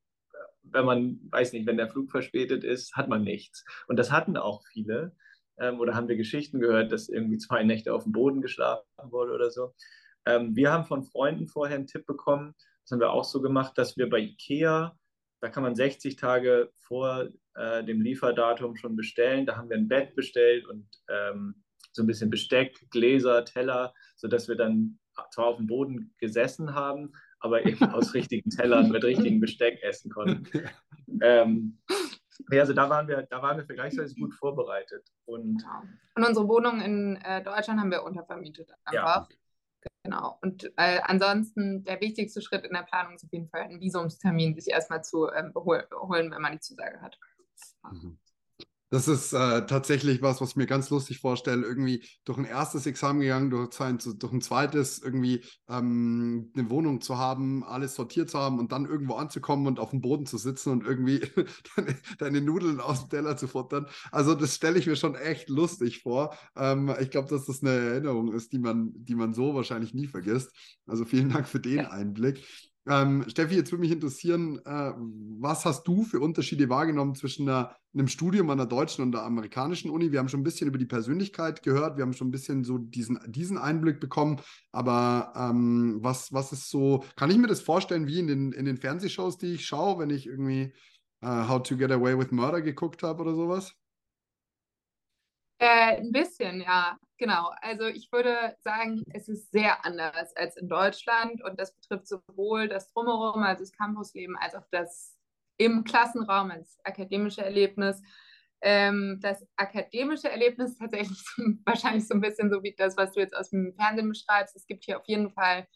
Wenn man, weiß nicht, wenn der Flug verspätet ist, hat man nichts. Und das hatten auch viele. Ähm, oder haben wir Geschichten gehört, dass irgendwie zwei Nächte auf dem Boden geschlafen wurde oder so. Ähm, wir haben von Freunden vorher einen Tipp bekommen, das haben wir auch so gemacht, dass wir bei IKEA, da kann man 60 Tage vor äh, dem Lieferdatum schon bestellen. Da haben wir ein Bett bestellt und ähm, so ein bisschen Besteck, Gläser, Teller, sodass wir dann zwar auf dem Boden gesessen haben, aber eben aus richtigen Tellern mit richtigem Besteck essen konnten. Ähm, also da waren wir, da waren wir vergleichsweise gut vorbereitet. Und, genau. und unsere Wohnung in äh, Deutschland haben wir untervermietet einfach. Ja. Genau. Und äh, ansonsten der wichtigste Schritt in der Planung ist auf jeden Fall einen Visumstermin sich erstmal zu ähm, holen, wenn man die Zusage hat. Mhm. Das ist äh, tatsächlich was, was ich mir ganz lustig vorstelle. Irgendwie durch ein erstes Examen gegangen, durch ein, durch ein zweites irgendwie ähm, eine Wohnung zu haben, alles sortiert zu haben und dann irgendwo anzukommen und auf dem Boden zu sitzen und irgendwie deine, deine, Nudeln aus dem Teller zu futtern. Also das stelle ich mir schon echt lustig vor. Ähm, ich glaube, dass das eine Erinnerung ist, die man, die man so wahrscheinlich nie vergisst. Also vielen Dank für den ja. Einblick. Ähm, Steffi, jetzt würde mich interessieren, äh, was hast du für Unterschiede wahrgenommen zwischen einer, einem Studium an der deutschen und der amerikanischen Uni? Wir haben schon ein bisschen über die Persönlichkeit gehört, wir haben schon ein bisschen so diesen, diesen Einblick bekommen, aber ähm, was, was ist so, kann ich mir das vorstellen wie in den, in den Fernsehshows, die ich schaue, wenn ich irgendwie uh, How to Get Away with Murder geguckt habe oder sowas? Äh, ein bisschen, ja, genau. Also ich würde sagen, es ist sehr anders als in Deutschland und das betrifft sowohl das Drumherum, also das Campusleben, als auch das im Klassenraum als akademische Erlebnis. Ähm, das akademische Erlebnis tatsächlich wahrscheinlich so ein bisschen so wie das, was du jetzt aus dem Fernsehen beschreibst. Es gibt hier auf jeden Fall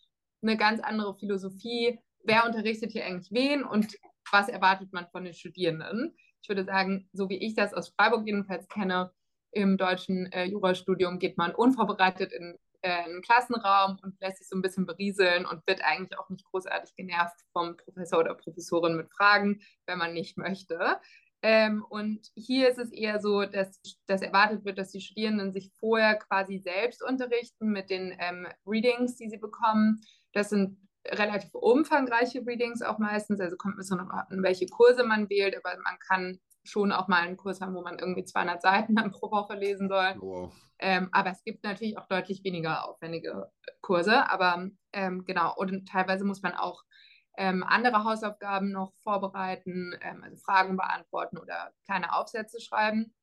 eine ganz andere Philosophie. Wer unterrichtet hier eigentlich wen und was erwartet man von den Studierenden? Ich würde sagen, so wie ich das aus Freiburg jedenfalls kenne, im deutschen äh, Jurastudium geht man unvorbereitet in äh, einen Klassenraum und lässt sich so ein bisschen berieseln und wird eigentlich auch nicht großartig genervt vom Professor oder Professorin mit Fragen, wenn man nicht möchte. Ähm, und hier ist es eher so, dass, dass erwartet wird, dass die Studierenden sich vorher quasi selbst unterrichten mit den ähm, Readings, die sie bekommen. Das sind relativ umfangreiche Readings auch meistens, also kommt ein noch an, welche Kurse man wählt, aber man kann schon auch mal einen Kurs haben, wo man irgendwie 200 Seiten dann pro Woche lesen soll. Wow. Ähm, aber es gibt natürlich auch deutlich weniger aufwendige Kurse. Aber ähm, genau, und teilweise muss man auch ähm, andere Hausaufgaben noch vorbereiten, ähm, also Fragen beantworten oder kleine Aufsätze schreiben.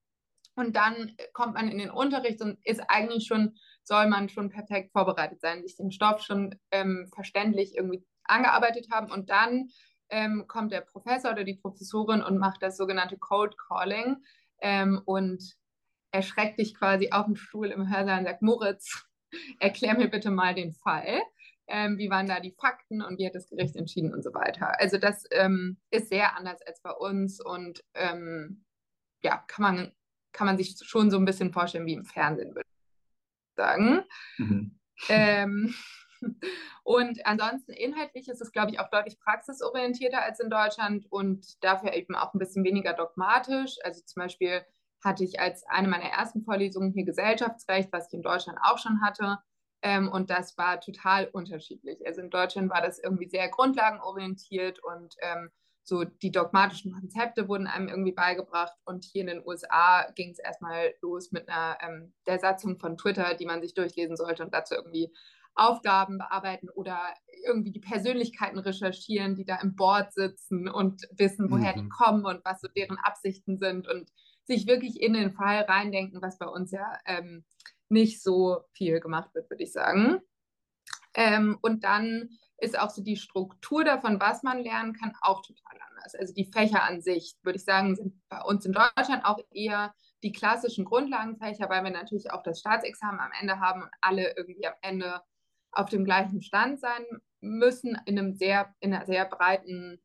Und dann kommt man in den Unterricht und ist eigentlich schon, soll man schon perfekt vorbereitet sein, sich den Stoff schon ähm, verständlich irgendwie angearbeitet haben und dann ähm, kommt der Professor oder die Professorin und macht das sogenannte Cold Calling ähm, und erschreckt dich quasi auf dem Stuhl im Hörsaal und sagt, Moritz, erklär mir bitte mal den Fall. Ähm, wie waren da die Fakten und wie hat das Gericht entschieden und so weiter. Also das ähm, ist sehr anders als bei uns und ähm, ja, kann man, kann man sich schon so ein bisschen vorstellen wie im Fernsehen, würde ich sagen. Mhm. Und ansonsten inhaltlich ist es, glaube ich, auch deutlich praxisorientierter als in Deutschland und dafür eben auch ein bisschen weniger dogmatisch. Also zum Beispiel hatte ich als eine meiner ersten Vorlesungen hier Gesellschaftsrecht, was ich in Deutschland auch schon hatte. Ähm, und das war total unterschiedlich. Also in Deutschland war das irgendwie sehr grundlagenorientiert und ähm, so die dogmatischen Konzepte wurden einem irgendwie beigebracht. Und hier in den USA ging es erstmal los mit einer ähm, der Satzung von Twitter, die man sich durchlesen sollte und dazu irgendwie Aufgaben bearbeiten oder irgendwie die Persönlichkeiten recherchieren, die da im Board sitzen und wissen, woher mhm. die kommen und was so deren Absichten sind und sich wirklich in den Fall reindenken, was bei uns ja ähm, nicht so viel gemacht wird, würde ich sagen. Ähm, und dann ist auch so die Struktur davon, was man lernen kann, auch total anders. Also die Fächer an sich, würde ich sagen, sind bei uns in Deutschland auch eher die klassischen Grundlagenfächer, weil wir natürlich auch das Staatsexamen am Ende haben und alle irgendwie am Ende auf dem gleichen Stand sein müssen in, einem sehr, in einer sehr breiten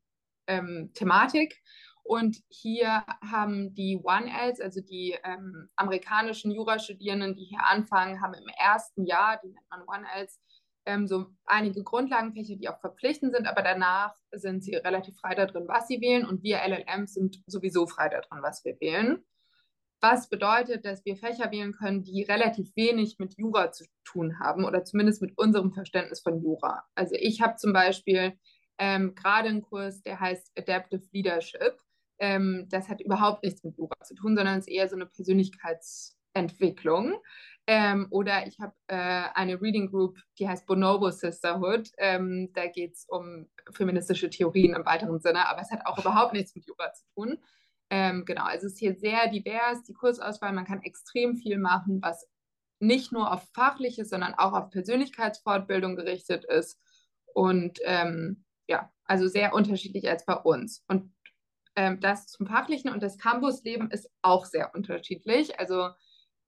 ähm, Thematik. Und hier haben die One-Ls, also die ähm, amerikanischen Jurastudierenden, die hier anfangen, haben im ersten Jahr, die nennt man One-Ls, ähm, so einige Grundlagenfächer, die auch verpflichtend sind, aber danach sind sie relativ frei darin, was sie wählen. Und wir LLMs sind sowieso frei darin, was wir wählen. Was bedeutet, dass wir Fächer wählen können, die relativ wenig mit Jura zu tun haben oder zumindest mit unserem Verständnis von Jura. Also ich habe zum Beispiel ähm, gerade einen Kurs, der heißt Adaptive Leadership. Ähm, das hat überhaupt nichts mit Jura zu tun, sondern ist eher so eine Persönlichkeitsentwicklung. Ähm, oder ich habe äh, eine Reading Group, die heißt Bonobo Sisterhood. Ähm, da geht es um feministische Theorien im weiteren Sinne, aber es hat auch überhaupt nichts mit Jura zu tun. Ähm, genau, also es ist hier sehr divers, die Kursauswahl, man kann extrem viel machen, was nicht nur auf fachliche, sondern auch auf Persönlichkeitsfortbildung gerichtet ist. Und ähm, ja, also sehr unterschiedlich als bei uns. Und ähm, das zum Fachlichen und das Campusleben ist auch sehr unterschiedlich. Also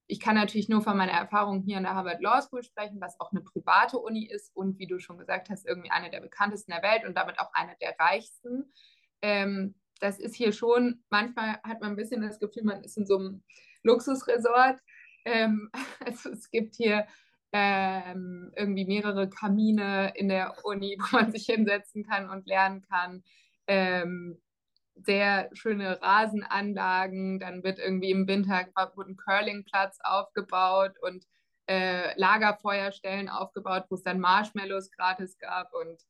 ich kann natürlich nur von meiner Erfahrung hier an der Harvard Law School sprechen, was auch eine private Uni ist und wie du schon gesagt hast, irgendwie eine der bekanntesten der Welt und damit auch eine der reichsten. Ähm, das ist hier schon, manchmal hat man ein bisschen das Gefühl, man ist in so einem Luxusresort. Ähm, also es gibt hier ähm, irgendwie mehrere Kamine in der Uni, wo man sich hinsetzen kann und lernen kann. Ähm, sehr schöne Rasenanlagen, dann wird irgendwie im Winter ein Curlingplatz aufgebaut und äh, Lagerfeuerstellen aufgebaut, wo es dann Marshmallows gratis gab und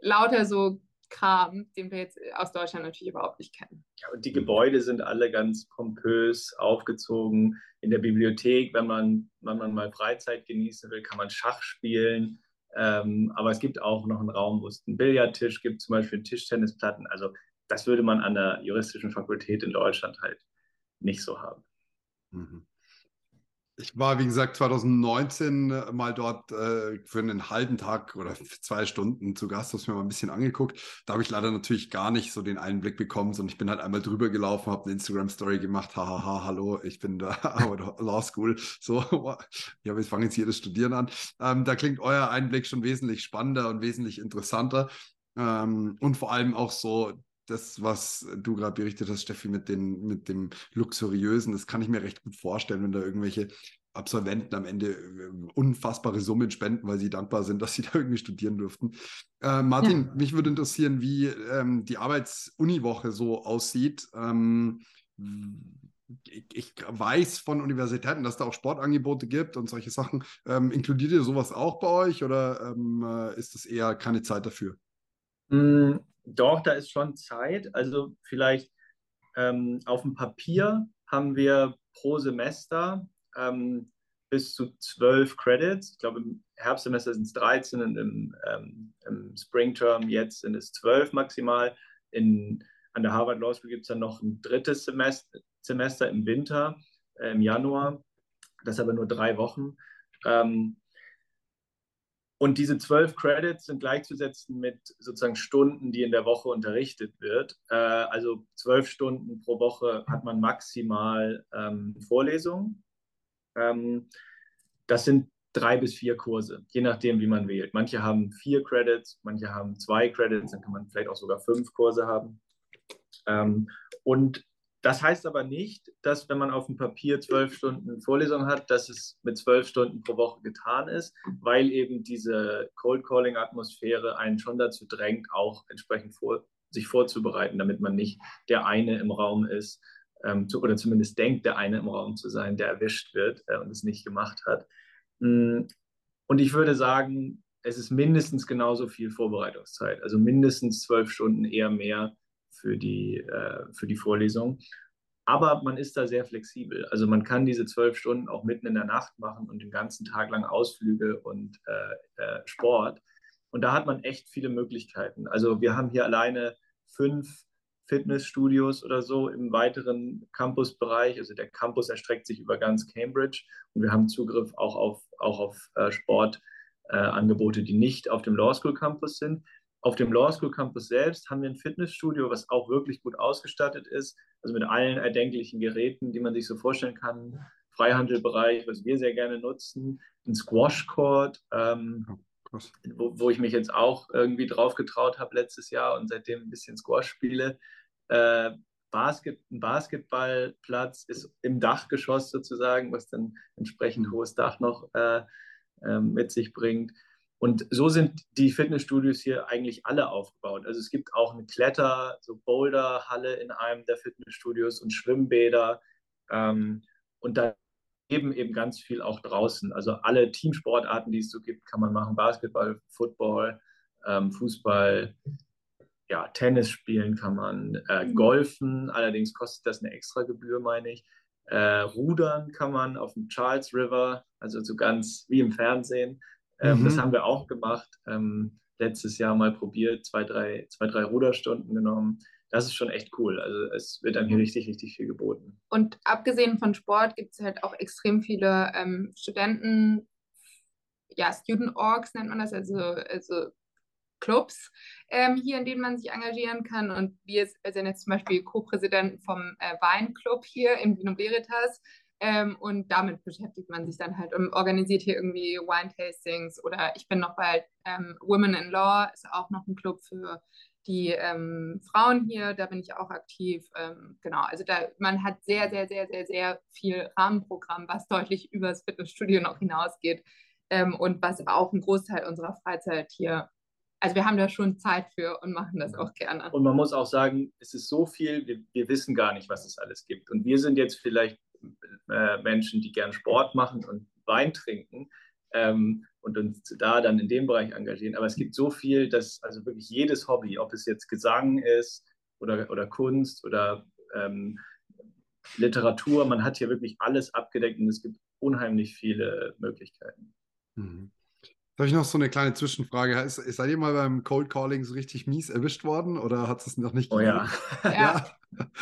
lauter so Kram, den wir jetzt aus Deutschland natürlich überhaupt nicht kennen. Ja, und die Gebäude sind alle ganz pompös aufgezogen. In der Bibliothek, wenn man, wenn man mal Freizeit genießen will, kann man Schach spielen. Ähm, aber es gibt auch noch einen Raum, wo es einen Billardtisch gibt, zum Beispiel Tischtennisplatten. Also das würde man an der juristischen Fakultät in Deutschland halt nicht so haben. Mhm. Ich war, wie gesagt, 2019 äh, mal dort äh, für einen halben Tag oder zwei Stunden zu Gast, habe mir mal ein bisschen angeguckt. Da habe ich leider natürlich gar nicht so den Einblick bekommen, sondern ich bin halt einmal drüber gelaufen, habe eine Instagram-Story gemacht, hahaha, hallo, ich bin da Law School. So, ja, wir fangen jetzt hier das Studieren an. Ähm, da klingt euer Einblick schon wesentlich spannender und wesentlich interessanter. Ähm, und vor allem auch so das, was du gerade berichtet hast, Steffi, mit, den, mit dem Luxuriösen, das kann ich mir recht gut vorstellen, wenn da irgendwelche Absolventen am Ende äh, unfassbare Summen spenden, weil sie dankbar sind, dass sie da irgendwie studieren durften. Äh, Martin, ja. mich würde interessieren, wie ähm, die Arbeitsuniwoche so aussieht. Ähm, ich, ich, weiß von Universitäten, dass da auch Sportangebote gibt und solche Sachen. Ähm, inkludiert ihr sowas auch bei euch oder ähm, äh, ist das eher keine Zeit dafür? Doch, da ist schon Zeit. Also vielleicht ähm, auf dem Papier haben wir pro Semester ähm, bis zu zwölf Credits. Ich glaube, im Herbstsemester sind es 13 und im, ähm, im Springterm jetzt sind es zwölf maximal. In, an der Harvard Law School gibt es dann noch ein drittes Semester, Semester im Winter, äh, im Januar. Das aber nur drei Wochen. Ähm, und diese zwölf Credits sind gleichzusetzen mit sozusagen Stunden, die in der Woche unterrichtet wird. Äh, also zwölf Stunden pro Woche hat man maximal ähm, Vorlesungen. Ähm, das sind drei bis vier Kurse, je nachdem, wie man wählt. Manche haben vier Credits, manche haben zwei Credits, dann kann man vielleicht auch sogar fünf Kurse haben. Ähm, und das heißt aber nicht, dass wenn man auf dem Papier zwölf Stunden Vorlesung hat, dass es mit zwölf Stunden pro Woche getan ist, weil eben diese Cold Calling Atmosphäre einen schon dazu drängt, auch entsprechend vor, sich vorzubereiten, damit man nicht der eine im Raum ist ähm, zu, oder zumindest denkt, der eine im Raum zu sein, der erwischt wird äh, und es nicht gemacht hat. Mm, und ich würde sagen, es ist mindestens genauso viel Vorbereitungszeit, also mindestens zwölf Stunden, eher mehr für die, äh, für die Vorlesung. Aber man ist da sehr flexibel. Also man kann diese zwölf Stunden auch mitten in der Nacht machen und den ganzen Tag lang Ausflüge und äh, äh, Sport. Und da hat man echt viele Möglichkeiten. Also wir haben hier alleine fünf Fitnessstudios oder so im weiteren Campusbereich. Also der Campus erstreckt sich über ganz Cambridge und wir haben Zugriff auch auf, auch auf äh, Sportangebote, die nicht auf dem Law School Campus sind. Auf dem Law School Campus selbst haben wir ein Fitnessstudio, was auch wirklich gut ausgestattet ist, also mit allen erdenklichen Geräten, die man sich so vorstellen kann. Freihandelbereich, was wir sehr gerne nutzen, ein Squash Court, ähm, wo, wo, ich mich jetzt auch irgendwie drauf getraut habe letztes Jahr und seitdem ein bisschen Squash spiele. Äh, Basket, ein Basketballplatz ist im Dachgeschoss sozusagen, was dann entsprechend hohes Dach noch äh, äh, mit sich bringt. Und so sind die Fitnessstudios hier eigentlich alle aufgebaut. Also es gibt auch eine Kletter-, so Boulderhalle in einem der Fitnessstudios und Schwimmbäder. Ähm, und da eben eben ganz viel auch draußen. Also alle Teamsportarten, die es so gibt, kann man machen. Basketball, Football, ähm, Fußball, ja, Tennis spielen kann man, äh, mhm. Golfen, allerdings kostet das eine extra Gebühr, meine ich. Äh, Rudern kann man auf dem Charles River, also so ganz wie im Fernsehen. Ähm, mhm. Das haben wir auch gemacht. Ähm, letztes Jahr mal probiert, zwei drei, zwei, drei Ruderstunden genommen. Das ist schon echt cool. Also es wird dann hier richtig, richtig viel geboten. Und abgesehen von Sport gibt es halt auch extrem viele ähm, Studenten, ja, Student Orgs nennt man das, also, also Clubs ähm, hier, in denen man sich engagieren kann. Und wir sind jetzt zum Beispiel Co-Präsidenten vom äh, Weinclub hier im Vino Veritas. Ähm, und damit beschäftigt man sich dann halt und organisiert hier irgendwie Wine-Tastings oder ich bin noch bei ähm, Women in Law, ist auch noch ein Club für die ähm, Frauen hier, da bin ich auch aktiv. Ähm, genau, also da, man hat sehr, sehr, sehr, sehr, sehr viel Rahmenprogramm, was deutlich über das Fitnessstudio noch hinausgeht ähm, und was auch einen Großteil unserer Freizeit hier also wir haben da schon Zeit für und machen das auch gerne. Und man muss auch sagen, es ist so viel, wir, wir wissen gar nicht, was es alles gibt. Und wir sind jetzt vielleicht äh, Menschen, die gern Sport machen und Wein trinken ähm, und uns da dann in dem Bereich engagieren. Aber es gibt so viel, dass also wirklich jedes Hobby, ob es jetzt Gesang ist oder, oder Kunst oder ähm, Literatur, man hat hier wirklich alles abgedeckt und es gibt unheimlich viele Möglichkeiten. Mhm. Habe ich noch so eine kleine Zwischenfrage? Ist, seid ihr mal beim Cold Calling so richtig mies erwischt worden oder hat es noch nicht Oh ja. ja. ja.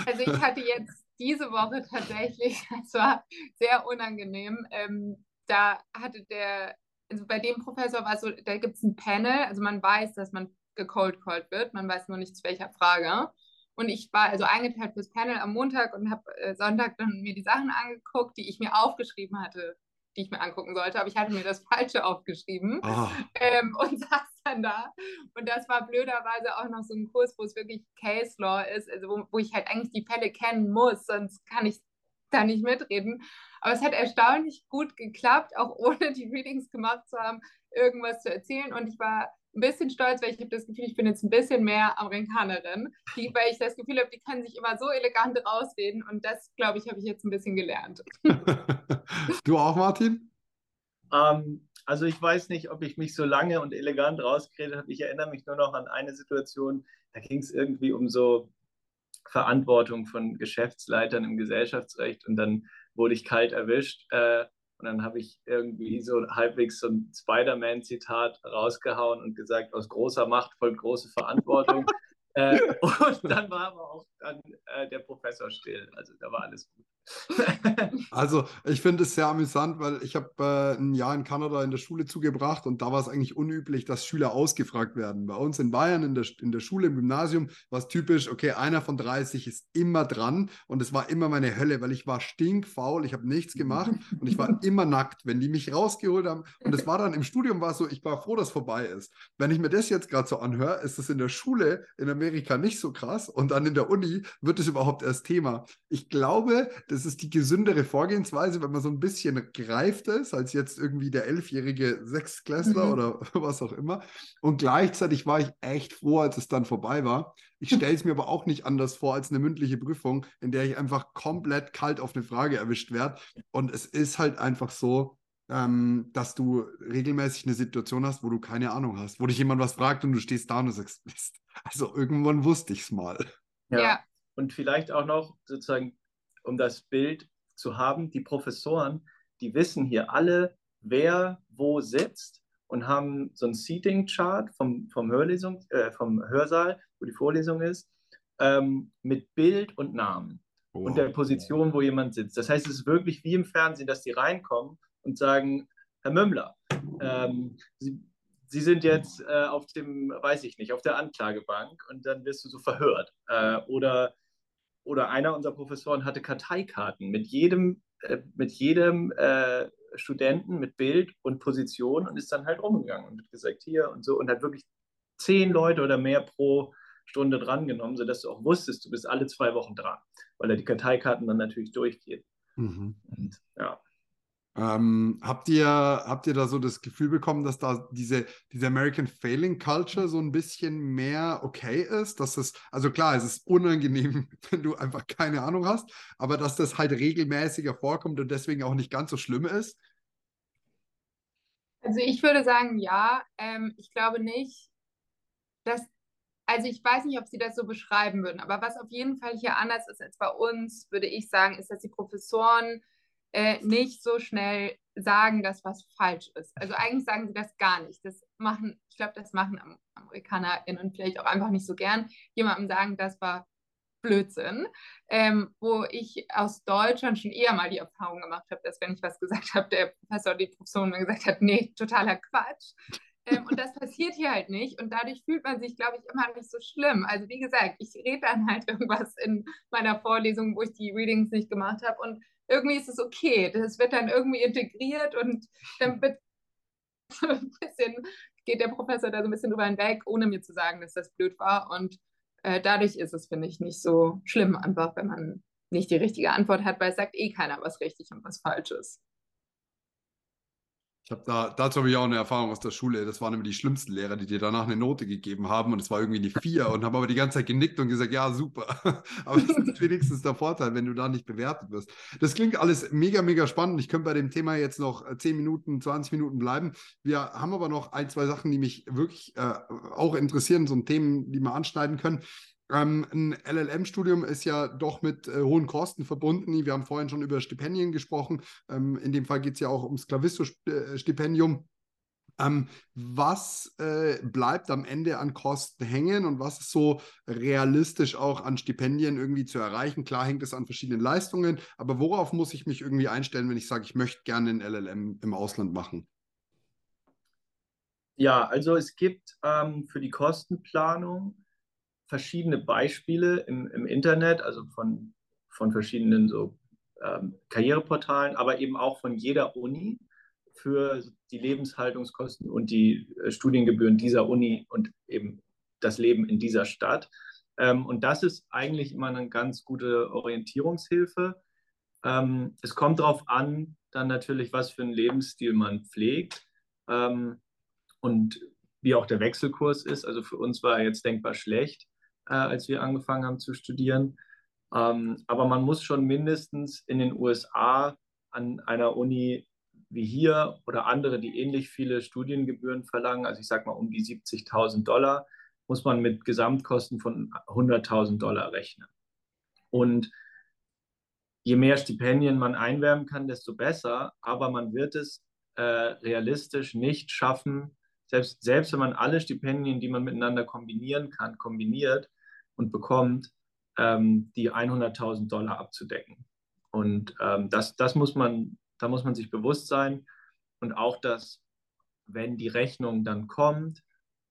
Also ich hatte jetzt diese Woche tatsächlich, es war sehr unangenehm. Ähm, da hatte der, also bei dem Professor war es so, da gibt es ein Panel, also man weiß, dass man gecold called wird, man weiß nur nicht zu welcher Frage. Und ich war also eingeteilt fürs Panel am Montag und habe äh, Sonntag dann mir die Sachen angeguckt, die ich mir aufgeschrieben hatte die ich mir angucken sollte, aber ich hatte mir das Falsche aufgeschrieben oh. ähm, und saß dann da. Und das war blöderweise auch noch so ein Kurs, wo es wirklich Case Law ist, also wo, wo ich halt eigentlich die Fälle kennen muss, sonst kann ich da nicht mitreden. Aber es hat erstaunlich gut geklappt, auch ohne die Readings gemacht zu haben, irgendwas zu erzählen. Und ich war ein bisschen stolz, weil ich habe das Gefühl, ich bin jetzt ein bisschen mehr Amerikanerin, die, weil ich das Gefühl habe, die können sich immer so elegant rausreden und das, glaube ich, habe ich jetzt ein bisschen gelernt. du auch, Martin? Ähm, also ich weiß nicht, ob ich mich so lange und elegant rausgeredet habe. Ich erinnere mich nur noch an eine Situation, da ging es irgendwie um so Verantwortung von Geschäftsleitern im Gesellschaftsrecht und dann wurde ich kalt erwischt. Äh, und dann habe ich irgendwie so halbwegs so ein Spider-Man-Zitat rausgehauen und gesagt, aus großer Macht folgt große Verantwortung. äh, und dann war aber auch dann äh, der Professor still. Also da war alles gut. also ich finde es sehr amüsant, weil ich habe äh, ein Jahr in Kanada in der Schule zugebracht und da war es eigentlich unüblich, dass Schüler ausgefragt werden. Bei uns in Bayern in der, in der Schule, im Gymnasium, war es typisch, okay, einer von 30 ist immer dran und es war immer meine Hölle, weil ich war stinkfaul, ich habe nichts gemacht und ich war immer nackt, wenn die mich rausgeholt haben. Und es war dann im Studium war so, ich war froh, dass vorbei ist. Wenn ich mir das jetzt gerade so anhöre, ist es in der Schule in Amerika nicht so krass und dann in der Uni wird es überhaupt erst Thema. Ich glaube, das das ist die gesündere Vorgehensweise, wenn man so ein bisschen gereift ist, als jetzt irgendwie der elfjährige Sechstklässler mhm. oder was auch immer. Und gleichzeitig war ich echt froh, als es dann vorbei war. Ich stelle es mir aber auch nicht anders vor als eine mündliche Prüfung, in der ich einfach komplett kalt auf eine Frage erwischt werde. Und es ist halt einfach so, ähm, dass du regelmäßig eine Situation hast, wo du keine Ahnung hast, wo dich jemand was fragt und du stehst da und du sagst, Mist. Also irgendwann wusste ich es mal. Ja. ja. Und vielleicht auch noch sozusagen um das Bild zu haben. Die Professoren, die wissen hier alle, wer wo sitzt und haben so ein Seating-Chart vom, vom, Hörlesung, äh, vom Hörsaal, wo die Vorlesung ist, ähm, mit Bild und Namen oh. und der Position, wo jemand sitzt. Das heißt, es ist wirklich wie im Fernsehen, dass die reinkommen und sagen, Herr Mümmler, ähm, Sie, Sie sind jetzt äh, auf dem, weiß ich nicht, auf der Anklagebank und dann wirst du so verhört. Äh, oder oder einer unserer Professoren hatte Karteikarten mit jedem, äh, mit jedem äh, Studenten mit Bild und Position und ist dann halt rumgegangen und hat gesagt, hier und so und hat wirklich zehn Leute oder mehr pro Stunde drangenommen, sodass du auch wusstest, du bist alle zwei Wochen dran, weil er die Karteikarten dann natürlich durchgeht. Mhm. Und, ja. Ähm, habt, ihr, habt ihr da so das Gefühl bekommen, dass da diese, diese American Failing Culture so ein bisschen mehr okay ist? Dass es, also klar, es ist unangenehm, wenn du einfach keine Ahnung hast, aber dass das halt regelmäßiger vorkommt und deswegen auch nicht ganz so schlimm ist? Also ich würde sagen, ja. Ähm, ich glaube nicht, dass, also ich weiß nicht, ob Sie das so beschreiben würden, aber was auf jeden Fall hier anders ist als bei uns, würde ich sagen, ist, dass die Professoren äh, nicht so schnell sagen, dass was falsch ist. Also eigentlich sagen sie das gar nicht. Das machen, ich glaube, das machen AmerikanerInnen vielleicht auch einfach nicht so gern, jemandem sagen, das war Blödsinn, ähm, wo ich aus Deutschland schon eher mal die Erfahrung gemacht habe, dass wenn ich was gesagt habe, der Professor oder die Professorin mir gesagt hat, nee, totaler Quatsch. Ähm, und das passiert hier halt nicht. Und dadurch fühlt man sich, glaube ich, immer nicht so schlimm. Also wie gesagt, ich rede dann halt irgendwas in meiner Vorlesung, wo ich die Readings nicht gemacht habe. Und irgendwie ist es okay. Das wird dann irgendwie integriert und dann wird ein bisschen, geht der Professor da so ein bisschen drüber hinweg, ohne mir zu sagen, dass das blöd war. Und äh, dadurch ist es, finde ich, nicht so schlimm, einfach wenn man nicht die richtige Antwort hat, weil es sagt eh keiner, was richtig und was falsch ist. Ich habe da, dazu habe ich auch eine Erfahrung aus der Schule. Das waren immer die schlimmsten Lehrer, die dir danach eine Note gegeben haben und es war irgendwie eine Vier und haben aber die ganze Zeit genickt und gesagt, ja, super. aber das ist wenigstens der Vorteil, wenn du da nicht bewertet wirst. Das klingt alles mega, mega spannend. Ich könnte bei dem Thema jetzt noch 10 Minuten, 20 Minuten bleiben. Wir haben aber noch ein, zwei Sachen, die mich wirklich äh, auch interessieren, so Themen, die wir anschneiden können. Ähm, ein LLM-Studium ist ja doch mit äh, hohen Kosten verbunden. Wir haben vorhin schon über Stipendien gesprochen. Ähm, in dem Fall geht es ja auch ums Clavisto-Stipendium. Ähm, was äh, bleibt am Ende an Kosten hängen und was ist so realistisch auch an Stipendien irgendwie zu erreichen? Klar hängt es an verschiedenen Leistungen, aber worauf muss ich mich irgendwie einstellen, wenn ich sage, ich möchte gerne ein LLM im Ausland machen? Ja, also es gibt ähm, für die Kostenplanung verschiedene Beispiele im, im Internet, also von, von verschiedenen so ähm, Karriereportalen, aber eben auch von jeder Uni für die Lebenshaltungskosten und die äh, Studiengebühren dieser Uni und eben das Leben in dieser Stadt. Ähm, und das ist eigentlich immer eine ganz gute Orientierungshilfe. Ähm, es kommt darauf an, dann natürlich, was für einen Lebensstil man pflegt ähm, und wie auch der Wechselkurs ist. Also für uns war er jetzt denkbar schlecht äh, als wir angefangen haben zu studieren. Ähm, aber man muss schon mindestens in den USA an einer Uni wie hier oder andere, die ähnlich viele Studiengebühren verlangen, also ich sage mal um die 70.000 Dollar, muss man mit Gesamtkosten von 100.000 Dollar rechnen. Und je mehr Stipendien man einwärmen kann, desto besser, aber man wird es äh, realistisch nicht schaffen, selbst, selbst wenn man alle Stipendien, die man miteinander kombinieren kann, kombiniert, und bekommt, ähm, die 100.000 Dollar abzudecken. Und ähm, das, das muss man, da muss man sich bewusst sein. Und auch, dass, wenn die Rechnung dann kommt,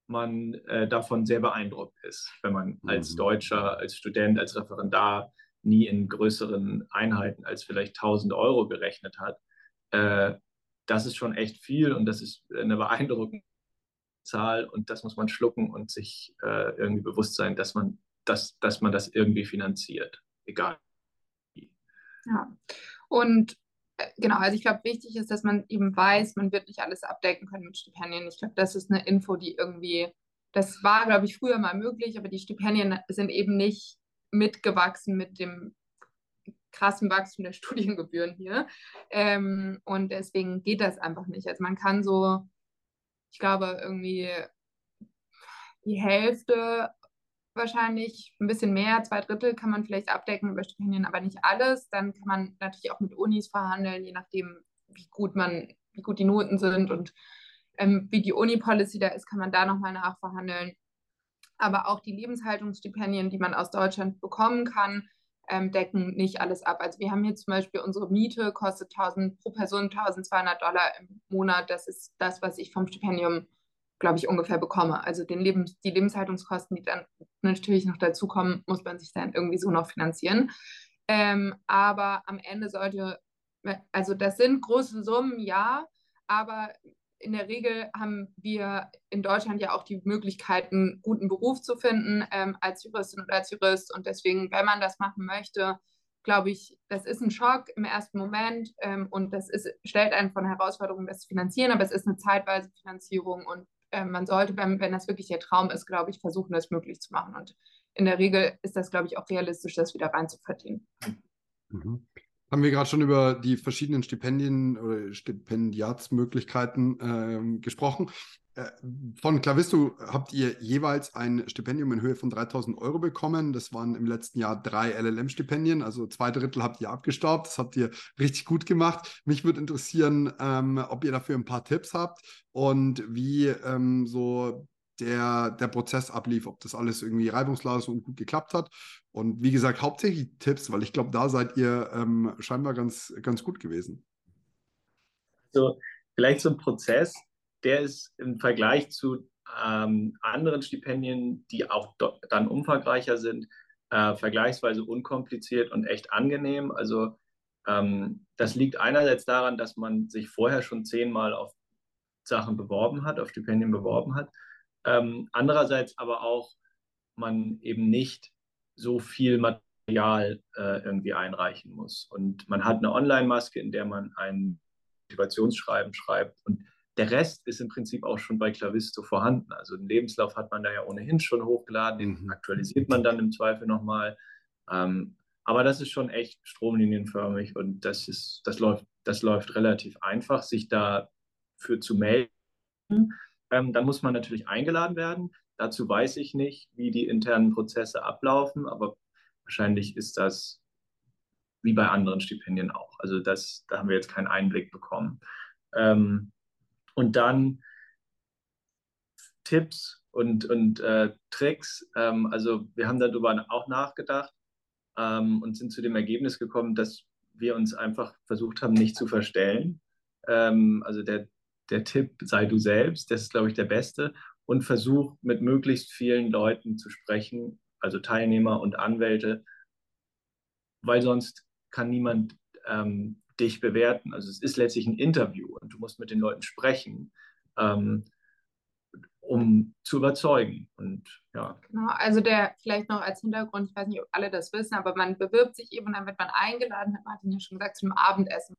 man äh, davon sehr beeindruckt ist, wenn man mhm. als Deutscher, als Student, als Referendar nie in größeren Einheiten als vielleicht 1000 Euro gerechnet hat. Äh, das ist schon echt viel und das ist eine beeindruckende Zahl und das muss man schlucken und sich äh, irgendwie bewusst sein, dass man dass, dass man das irgendwie finanziert, egal. Ja, und äh, genau, also ich glaube, wichtig ist, dass man eben weiß, man wird nicht alles abdecken können mit Stipendien. Ich glaube, das ist eine Info, die irgendwie, das war, glaube ich, früher mal möglich, aber die Stipendien sind eben nicht mitgewachsen mit dem krassen Wachstum der Studiengebühren hier. Ähm, und deswegen geht das einfach nicht. Also man kann so, ich glaube, irgendwie die Hälfte wahrscheinlich ein bisschen mehr, zwei Drittel kann man vielleicht abdecken über Stipendien, aber nicht alles. Dann kann man natürlich auch mit Unis verhandeln, je nachdem, wie gut man, wie gut die Noten sind und ähm, wie die Uni-Policy da ist, kann man da nochmal nachverhandeln. Aber auch die Lebenshaltungsstipendien, die man aus Deutschland bekommen kann, ähm, decken nicht alles ab. Also wir haben hier zum Beispiel unsere Miete kostet 1000 pro Person 1200 Dollar im Monat. Das ist das, was ich vom Stipendium glaube ich, ungefähr bekomme. Also den Lebens, die Lebenshaltungskosten, die dann natürlich noch dazukommen, muss man sich dann irgendwie so noch finanzieren. Ähm, aber am Ende sollte, also das sind große Summen, ja, aber in der Regel haben wir in Deutschland ja auch die Möglichkeit, einen guten Beruf zu finden ähm, als Juristin oder als Jurist. Und deswegen, wenn man das machen möchte, glaube ich, das ist ein Schock im ersten Moment ähm, und das ist, stellt einen von Herausforderungen, das zu finanzieren, aber es ist eine zeitweise Finanzierung und äh, man sollte, wenn, wenn das wirklich der Traum ist, glaube ich, versuchen, das möglich zu machen. Und in der Regel ist das, glaube ich, auch realistisch, das wieder rein zu verdienen. Mhm. Haben wir gerade schon über die verschiedenen Stipendien oder Stipendiatsmöglichkeiten äh, gesprochen. Äh, von Clavisto habt ihr jeweils ein Stipendium in Höhe von 3000 Euro bekommen. Das waren im letzten Jahr drei LLM-Stipendien, also zwei Drittel habt ihr abgestaubt. Das habt ihr richtig gut gemacht. Mich würde interessieren, ähm, ob ihr dafür ein paar Tipps habt und wie ähm, so der, der Prozess ablief, ob das alles irgendwie reibungslos und gut geklappt hat. Und wie gesagt, hauptsächlich Tipps, weil ich glaube, da seid ihr ähm, scheinbar ganz, ganz gut gewesen. So, vielleicht so ein Prozess der ist im Vergleich zu ähm, anderen Stipendien, die auch dann umfangreicher sind, äh, vergleichsweise unkompliziert und echt angenehm. Also ähm, das liegt einerseits daran, dass man sich vorher schon zehnmal auf Sachen beworben hat, auf Stipendien beworben hat. Ähm, andererseits aber auch man eben nicht so viel Material äh, irgendwie einreichen muss. Und man hat eine Online-Maske, in der man ein Motivationsschreiben schreibt und der Rest ist im Prinzip auch schon bei Clavisto vorhanden. Also den Lebenslauf hat man da ja ohnehin schon hochgeladen, den mhm. aktualisiert man dann im Zweifel nochmal. Ähm, aber das ist schon echt stromlinienförmig und das, ist, das, läuft, das läuft relativ einfach, sich dafür zu melden. Ähm, dann muss man natürlich eingeladen werden. Dazu weiß ich nicht, wie die internen Prozesse ablaufen, aber wahrscheinlich ist das wie bei anderen Stipendien auch. Also das, da haben wir jetzt keinen Einblick bekommen. Ähm, und dann Tipps und, und äh, Tricks. Ähm, also wir haben darüber auch nachgedacht ähm, und sind zu dem Ergebnis gekommen, dass wir uns einfach versucht haben, nicht zu verstellen. Ähm, also der, der Tipp, sei du selbst, das ist, glaube ich, der beste. Und versuch mit möglichst vielen Leuten zu sprechen, also Teilnehmer und Anwälte, weil sonst kann niemand ähm, dich bewerten. Also es ist letztlich ein Interview und du musst mit den Leuten sprechen, ähm, um zu überzeugen. Und ja. Genau, also der vielleicht noch als Hintergrund, ich weiß nicht, ob alle das wissen, aber man bewirbt sich eben und dann wird man eingeladen, hat Martin ja schon gesagt, zu einem Abendessen.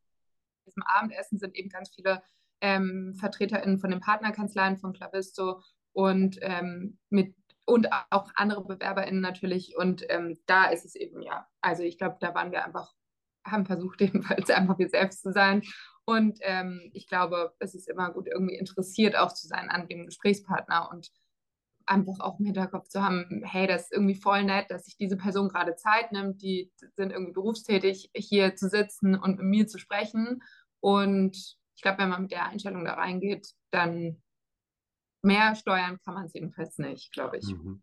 Zum Abendessen sind eben ganz viele ähm, VertreterInnen von den Partnerkanzleien von Clavisto und ähm, mit und auch andere BewerberInnen natürlich. Und ähm, da ist es eben ja, also ich glaube, da waren wir einfach haben versucht, jedenfalls einfach wir selbst zu sein. Und ähm, ich glaube, es ist immer gut, irgendwie interessiert auch zu sein an dem Gesprächspartner und einfach auch im Hinterkopf zu haben, hey, das ist irgendwie voll nett, dass sich diese Person gerade Zeit nimmt, die sind irgendwie berufstätig, hier zu sitzen und mit mir zu sprechen. Und ich glaube, wenn man mit der Einstellung da reingeht, dann mehr steuern kann man es jedenfalls nicht, glaube ich. Mhm.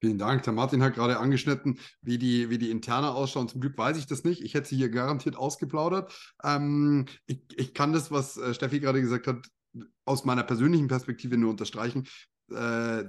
Vielen Dank. Der Martin hat gerade angeschnitten, wie die, wie die interne ausschauen. Zum Glück weiß ich das nicht. Ich hätte sie hier garantiert ausgeplaudert. Ähm, ich, ich kann das, was äh, Steffi gerade gesagt hat, aus meiner persönlichen Perspektive nur unterstreichen. Äh,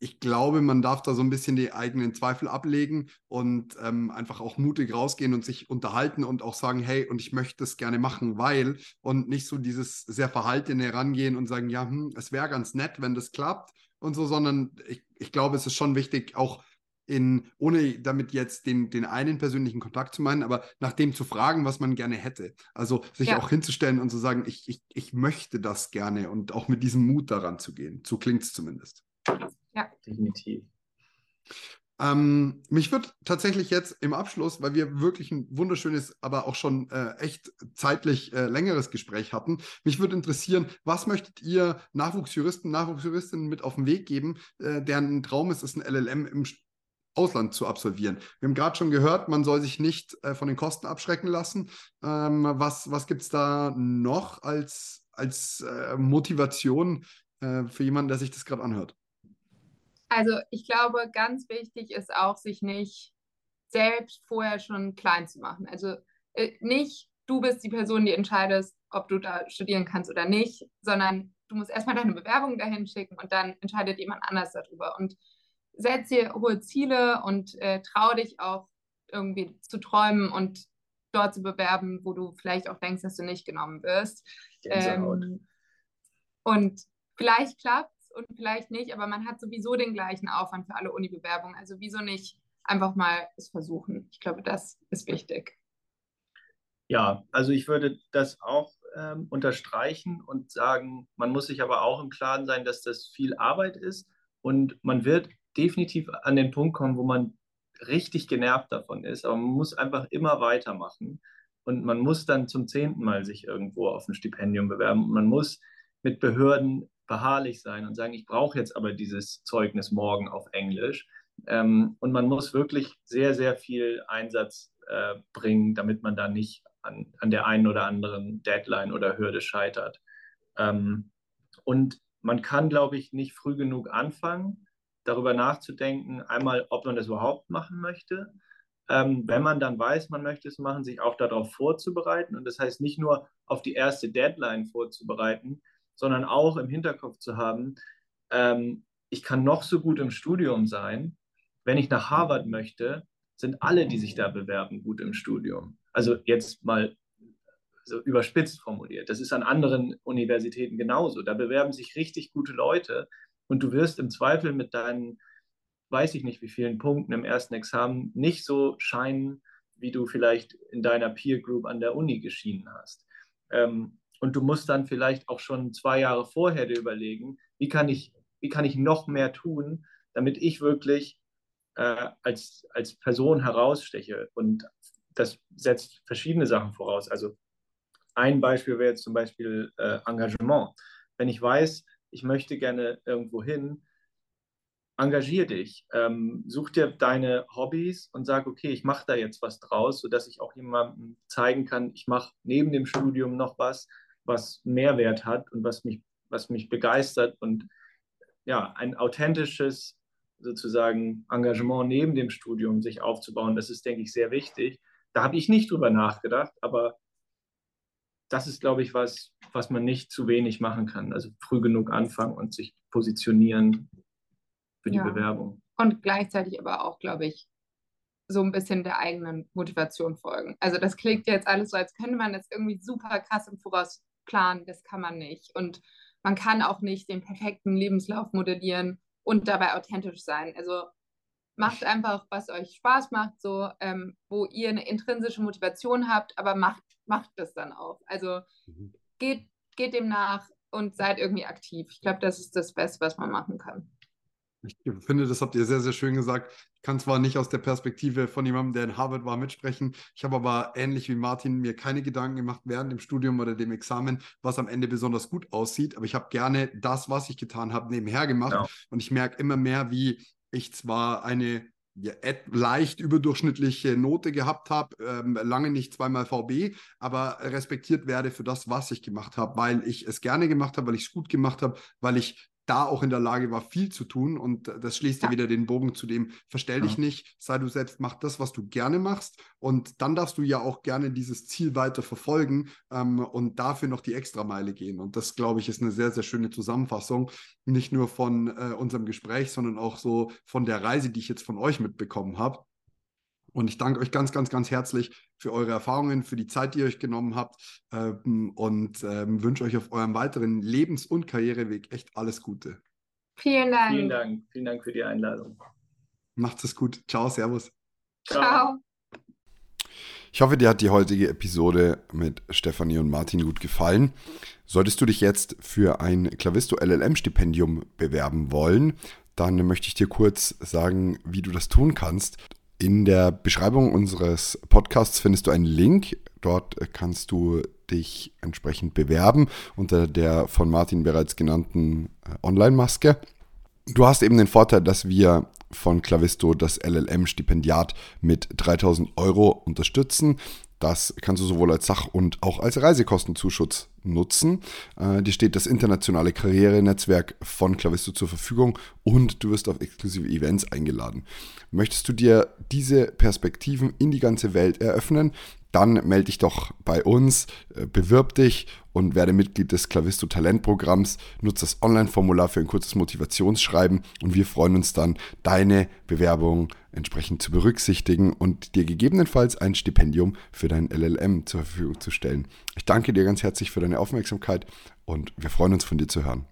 ich glaube, man darf da so ein bisschen die eigenen Zweifel ablegen und ähm, einfach auch mutig rausgehen und sich unterhalten und auch sagen, hey, und ich möchte es gerne machen, weil und nicht so dieses sehr verhaltene rangehen und sagen, ja, hm, es wäre ganz nett, wenn das klappt und so, sondern ich, ich glaube, es ist schon wichtig, auch in, ohne damit jetzt den, den einen persönlichen Kontakt zu meinen, aber nach dem zu fragen, was man gerne hätte. Also sich ja. auch hinzustellen und zu sagen, ich, ich, ich möchte das gerne und auch mit diesem Mut daran zu gehen. So klingt es zumindest. Ja, definitiv. Ähm, mich würde tatsächlich jetzt im Abschluss, weil wir wirklich ein wunderschönes, aber auch schon äh, echt zeitlich äh, längeres Gespräch hatten, mich würde interessieren, was möchtet ihr Nachwuchsjuristen, Nachwuchsjuristinnen mit auf den Weg geben, äh, deren Traum ist es, ein LLM im Ausland zu absolvieren. Wir haben gerade schon gehört, man soll sich nicht äh, von den Kosten abschrecken lassen. Ähm, was was gibt es da noch als, als äh, Motivation äh, für jemanden, der sich das gerade anhört? Also ich glaube, ganz wichtig ist auch, sich nicht selbst vorher schon klein zu machen. Also äh, nicht, du bist die Person, die entscheidest, ob du da studieren kannst oder nicht, sondern du musst erstmal deine Bewerbung dahin schicken und dann entscheidet jemand anders darüber. Und setz dir hohe Ziele und äh, trau dich auch irgendwie zu träumen und dort zu bewerben, wo du vielleicht auch denkst, dass du nicht genommen wirst. Ähm, Und vielleicht klappt es und vielleicht nicht, aber man hat sowieso den gleichen Aufwand für alle Uni-Bewerbungen. Also wieso nicht einfach mal es versuchen? Ich glaube, das ist wichtig. Ja, also ich würde das auch ähm, unterstreichen und sagen, man muss sich aber auch im Klaren sein, dass das viel Arbeit ist und man wird definitiv an den Punkt kommen, wo man richtig genervt davon ist, aber man muss einfach immer weitermachen und man muss dann zum zehnten Mal sich irgendwo auf ein Stipendium bewerben und man muss mit Behörden beharrlich sein und sagen, ich brauche jetzt aber dieses Zeugnis morgen auf Englisch. Ähm, und man muss wirklich sehr, sehr viel Einsatz äh, bringen, damit man da nicht an, an der einen oder anderen Deadline oder Hürde scheitert. Ähm, und man kann, glaube ich, nicht früh genug anfangen, darüber nachzudenken, einmal, ob man das überhaupt machen möchte. Ähm, wenn man dann weiß, man möchte es machen, sich auch darauf vorzubereiten. Und das heißt nicht nur auf die erste Deadline vorzubereiten, sondern auch im Hinterkopf zu haben, ähm, ich kann noch so gut im Studium sein. Wenn ich nach Harvard möchte, sind alle, die sich da bewerben, gut im Studium. Also jetzt mal so überspitzt formuliert. Das ist an anderen Universitäten genauso. Da bewerben sich richtig gute Leute und du wirst im Zweifel mit deinen, weiß ich nicht wie vielen Punkten im ersten Examen nicht so scheinen, wie du vielleicht in deiner Peer Group an der Uni geschienen hast. Ähm, und du musst dann vielleicht auch schon zwei Jahre vorher dir überlegen, wie kann ich, wie kann ich noch mehr tun, damit ich wirklich äh, als, als Person heraussteche. Und das setzt verschiedene Sachen voraus. Also ein Beispiel wäre jetzt zum Beispiel äh, Engagement. Wenn ich weiß, ich möchte gerne irgendwo hin, engagier dich, ähm, such dir deine Hobbys und sag, okay, ich mache da jetzt was draus, sodass ich auch jemandem zeigen kann, ich mache neben dem Studium noch was, was Mehrwert hat und was mich, was mich begeistert und ja, ein authentisches sozusagen Engagement neben dem Studium sich aufzubauen, das ist, denke ich, sehr wichtig. Da habe ich nicht drüber nachgedacht, aber das ist, glaube ich, was, was man nicht zu wenig machen kann. Also früh genug anfangen und sich positionieren für die ja. Bewerbung. Und gleichzeitig aber auch, glaube ich, so ein bisschen der eigenen Motivation folgen. Also das klingt jetzt alles so, als könnte man das irgendwie super krass im Voraus planen. Das kann man nicht. Und man kann auch nicht den perfekten Lebenslauf modellieren und dabei authentisch sein. Also macht einfach, was euch Spaß macht, so ähm, wo ihr eine intrinsische Motivation habt, aber macht, macht das dann auch. Also mhm. geht, geht dem nach und seid irgendwie aktiv. Ich glaube, das ist das Beste, was man machen kann. Ich finde, das habt ihr sehr, sehr schön gesagt. Ich kann zwar nicht aus der Perspektive von jemandem, der in Harvard war, mitsprechen. Ich habe aber ähnlich wie Martin mir keine Gedanken gemacht während dem Studium oder dem Examen, was am Ende besonders gut aussieht. Aber ich habe gerne das, was ich getan habe, nebenher gemacht. Ja. Und ich merke immer mehr, wie ich zwar eine ja, leicht überdurchschnittliche Note gehabt habe, ähm, lange nicht zweimal VB, aber respektiert werde für das, was ich gemacht habe, weil ich es gerne gemacht habe, weil ich es gut gemacht habe, weil ich da auch in der Lage war, viel zu tun. Und das schließt ja, ja wieder den Bogen zu dem, verstell ja. dich nicht, sei du selbst, mach das, was du gerne machst. Und dann darfst du ja auch gerne dieses Ziel weiter verfolgen ähm, und dafür noch die Extrameile gehen. Und das, glaube ich, ist eine sehr, sehr schöne Zusammenfassung. Nicht nur von äh, unserem Gespräch, sondern auch so von der Reise, die ich jetzt von euch mitbekommen habe. Und ich danke euch ganz, ganz, ganz herzlich für eure Erfahrungen, für die Zeit, die ihr euch genommen habt ähm, und ähm, wünsche euch auf eurem weiteren Lebens- und Karriereweg echt alles Gute. Vielen Dank. Vielen Dank. Vielen Dank für die Einladung. Macht es gut. Ciao, Servus. Ciao. Ich hoffe, dir hat die heutige Episode mit Stefanie und Martin gut gefallen. Solltest du dich jetzt für ein Clavisto LLM Stipendium bewerben wollen, dann möchte ich dir kurz sagen, wie du das tun kannst. In der Beschreibung unseres Podcasts findest du einen Link. Dort kannst du dich entsprechend bewerben unter der von Martin bereits genannten äh, Online-Maske. Du hast eben den Vorteil, dass wir von Clavisto das LLM-Stipendiat mit 3000 Euro unterstützen. Das kannst du sowohl als Sach- und auch als Reisekostenzuschuss nutzen. Äh, dir steht das internationale Karrierenetzwerk von Clavisto zur Verfügung und du wirst auf exklusive Events eingeladen. Möchtest du dir diese Perspektiven in die ganze Welt eröffnen, dann melde dich doch bei uns, äh, bewirb dich und werde Mitglied des Clavisto Talentprogramms. Nutze das Online-Formular für ein kurzes Motivationsschreiben und wir freuen uns dann, deine Bewerbung entsprechend zu berücksichtigen und dir gegebenenfalls ein Stipendium für dein LLM zur Verfügung zu stellen. Ich danke dir ganz herzlich für deine Aufmerksamkeit und wir freuen uns von dir zu hören.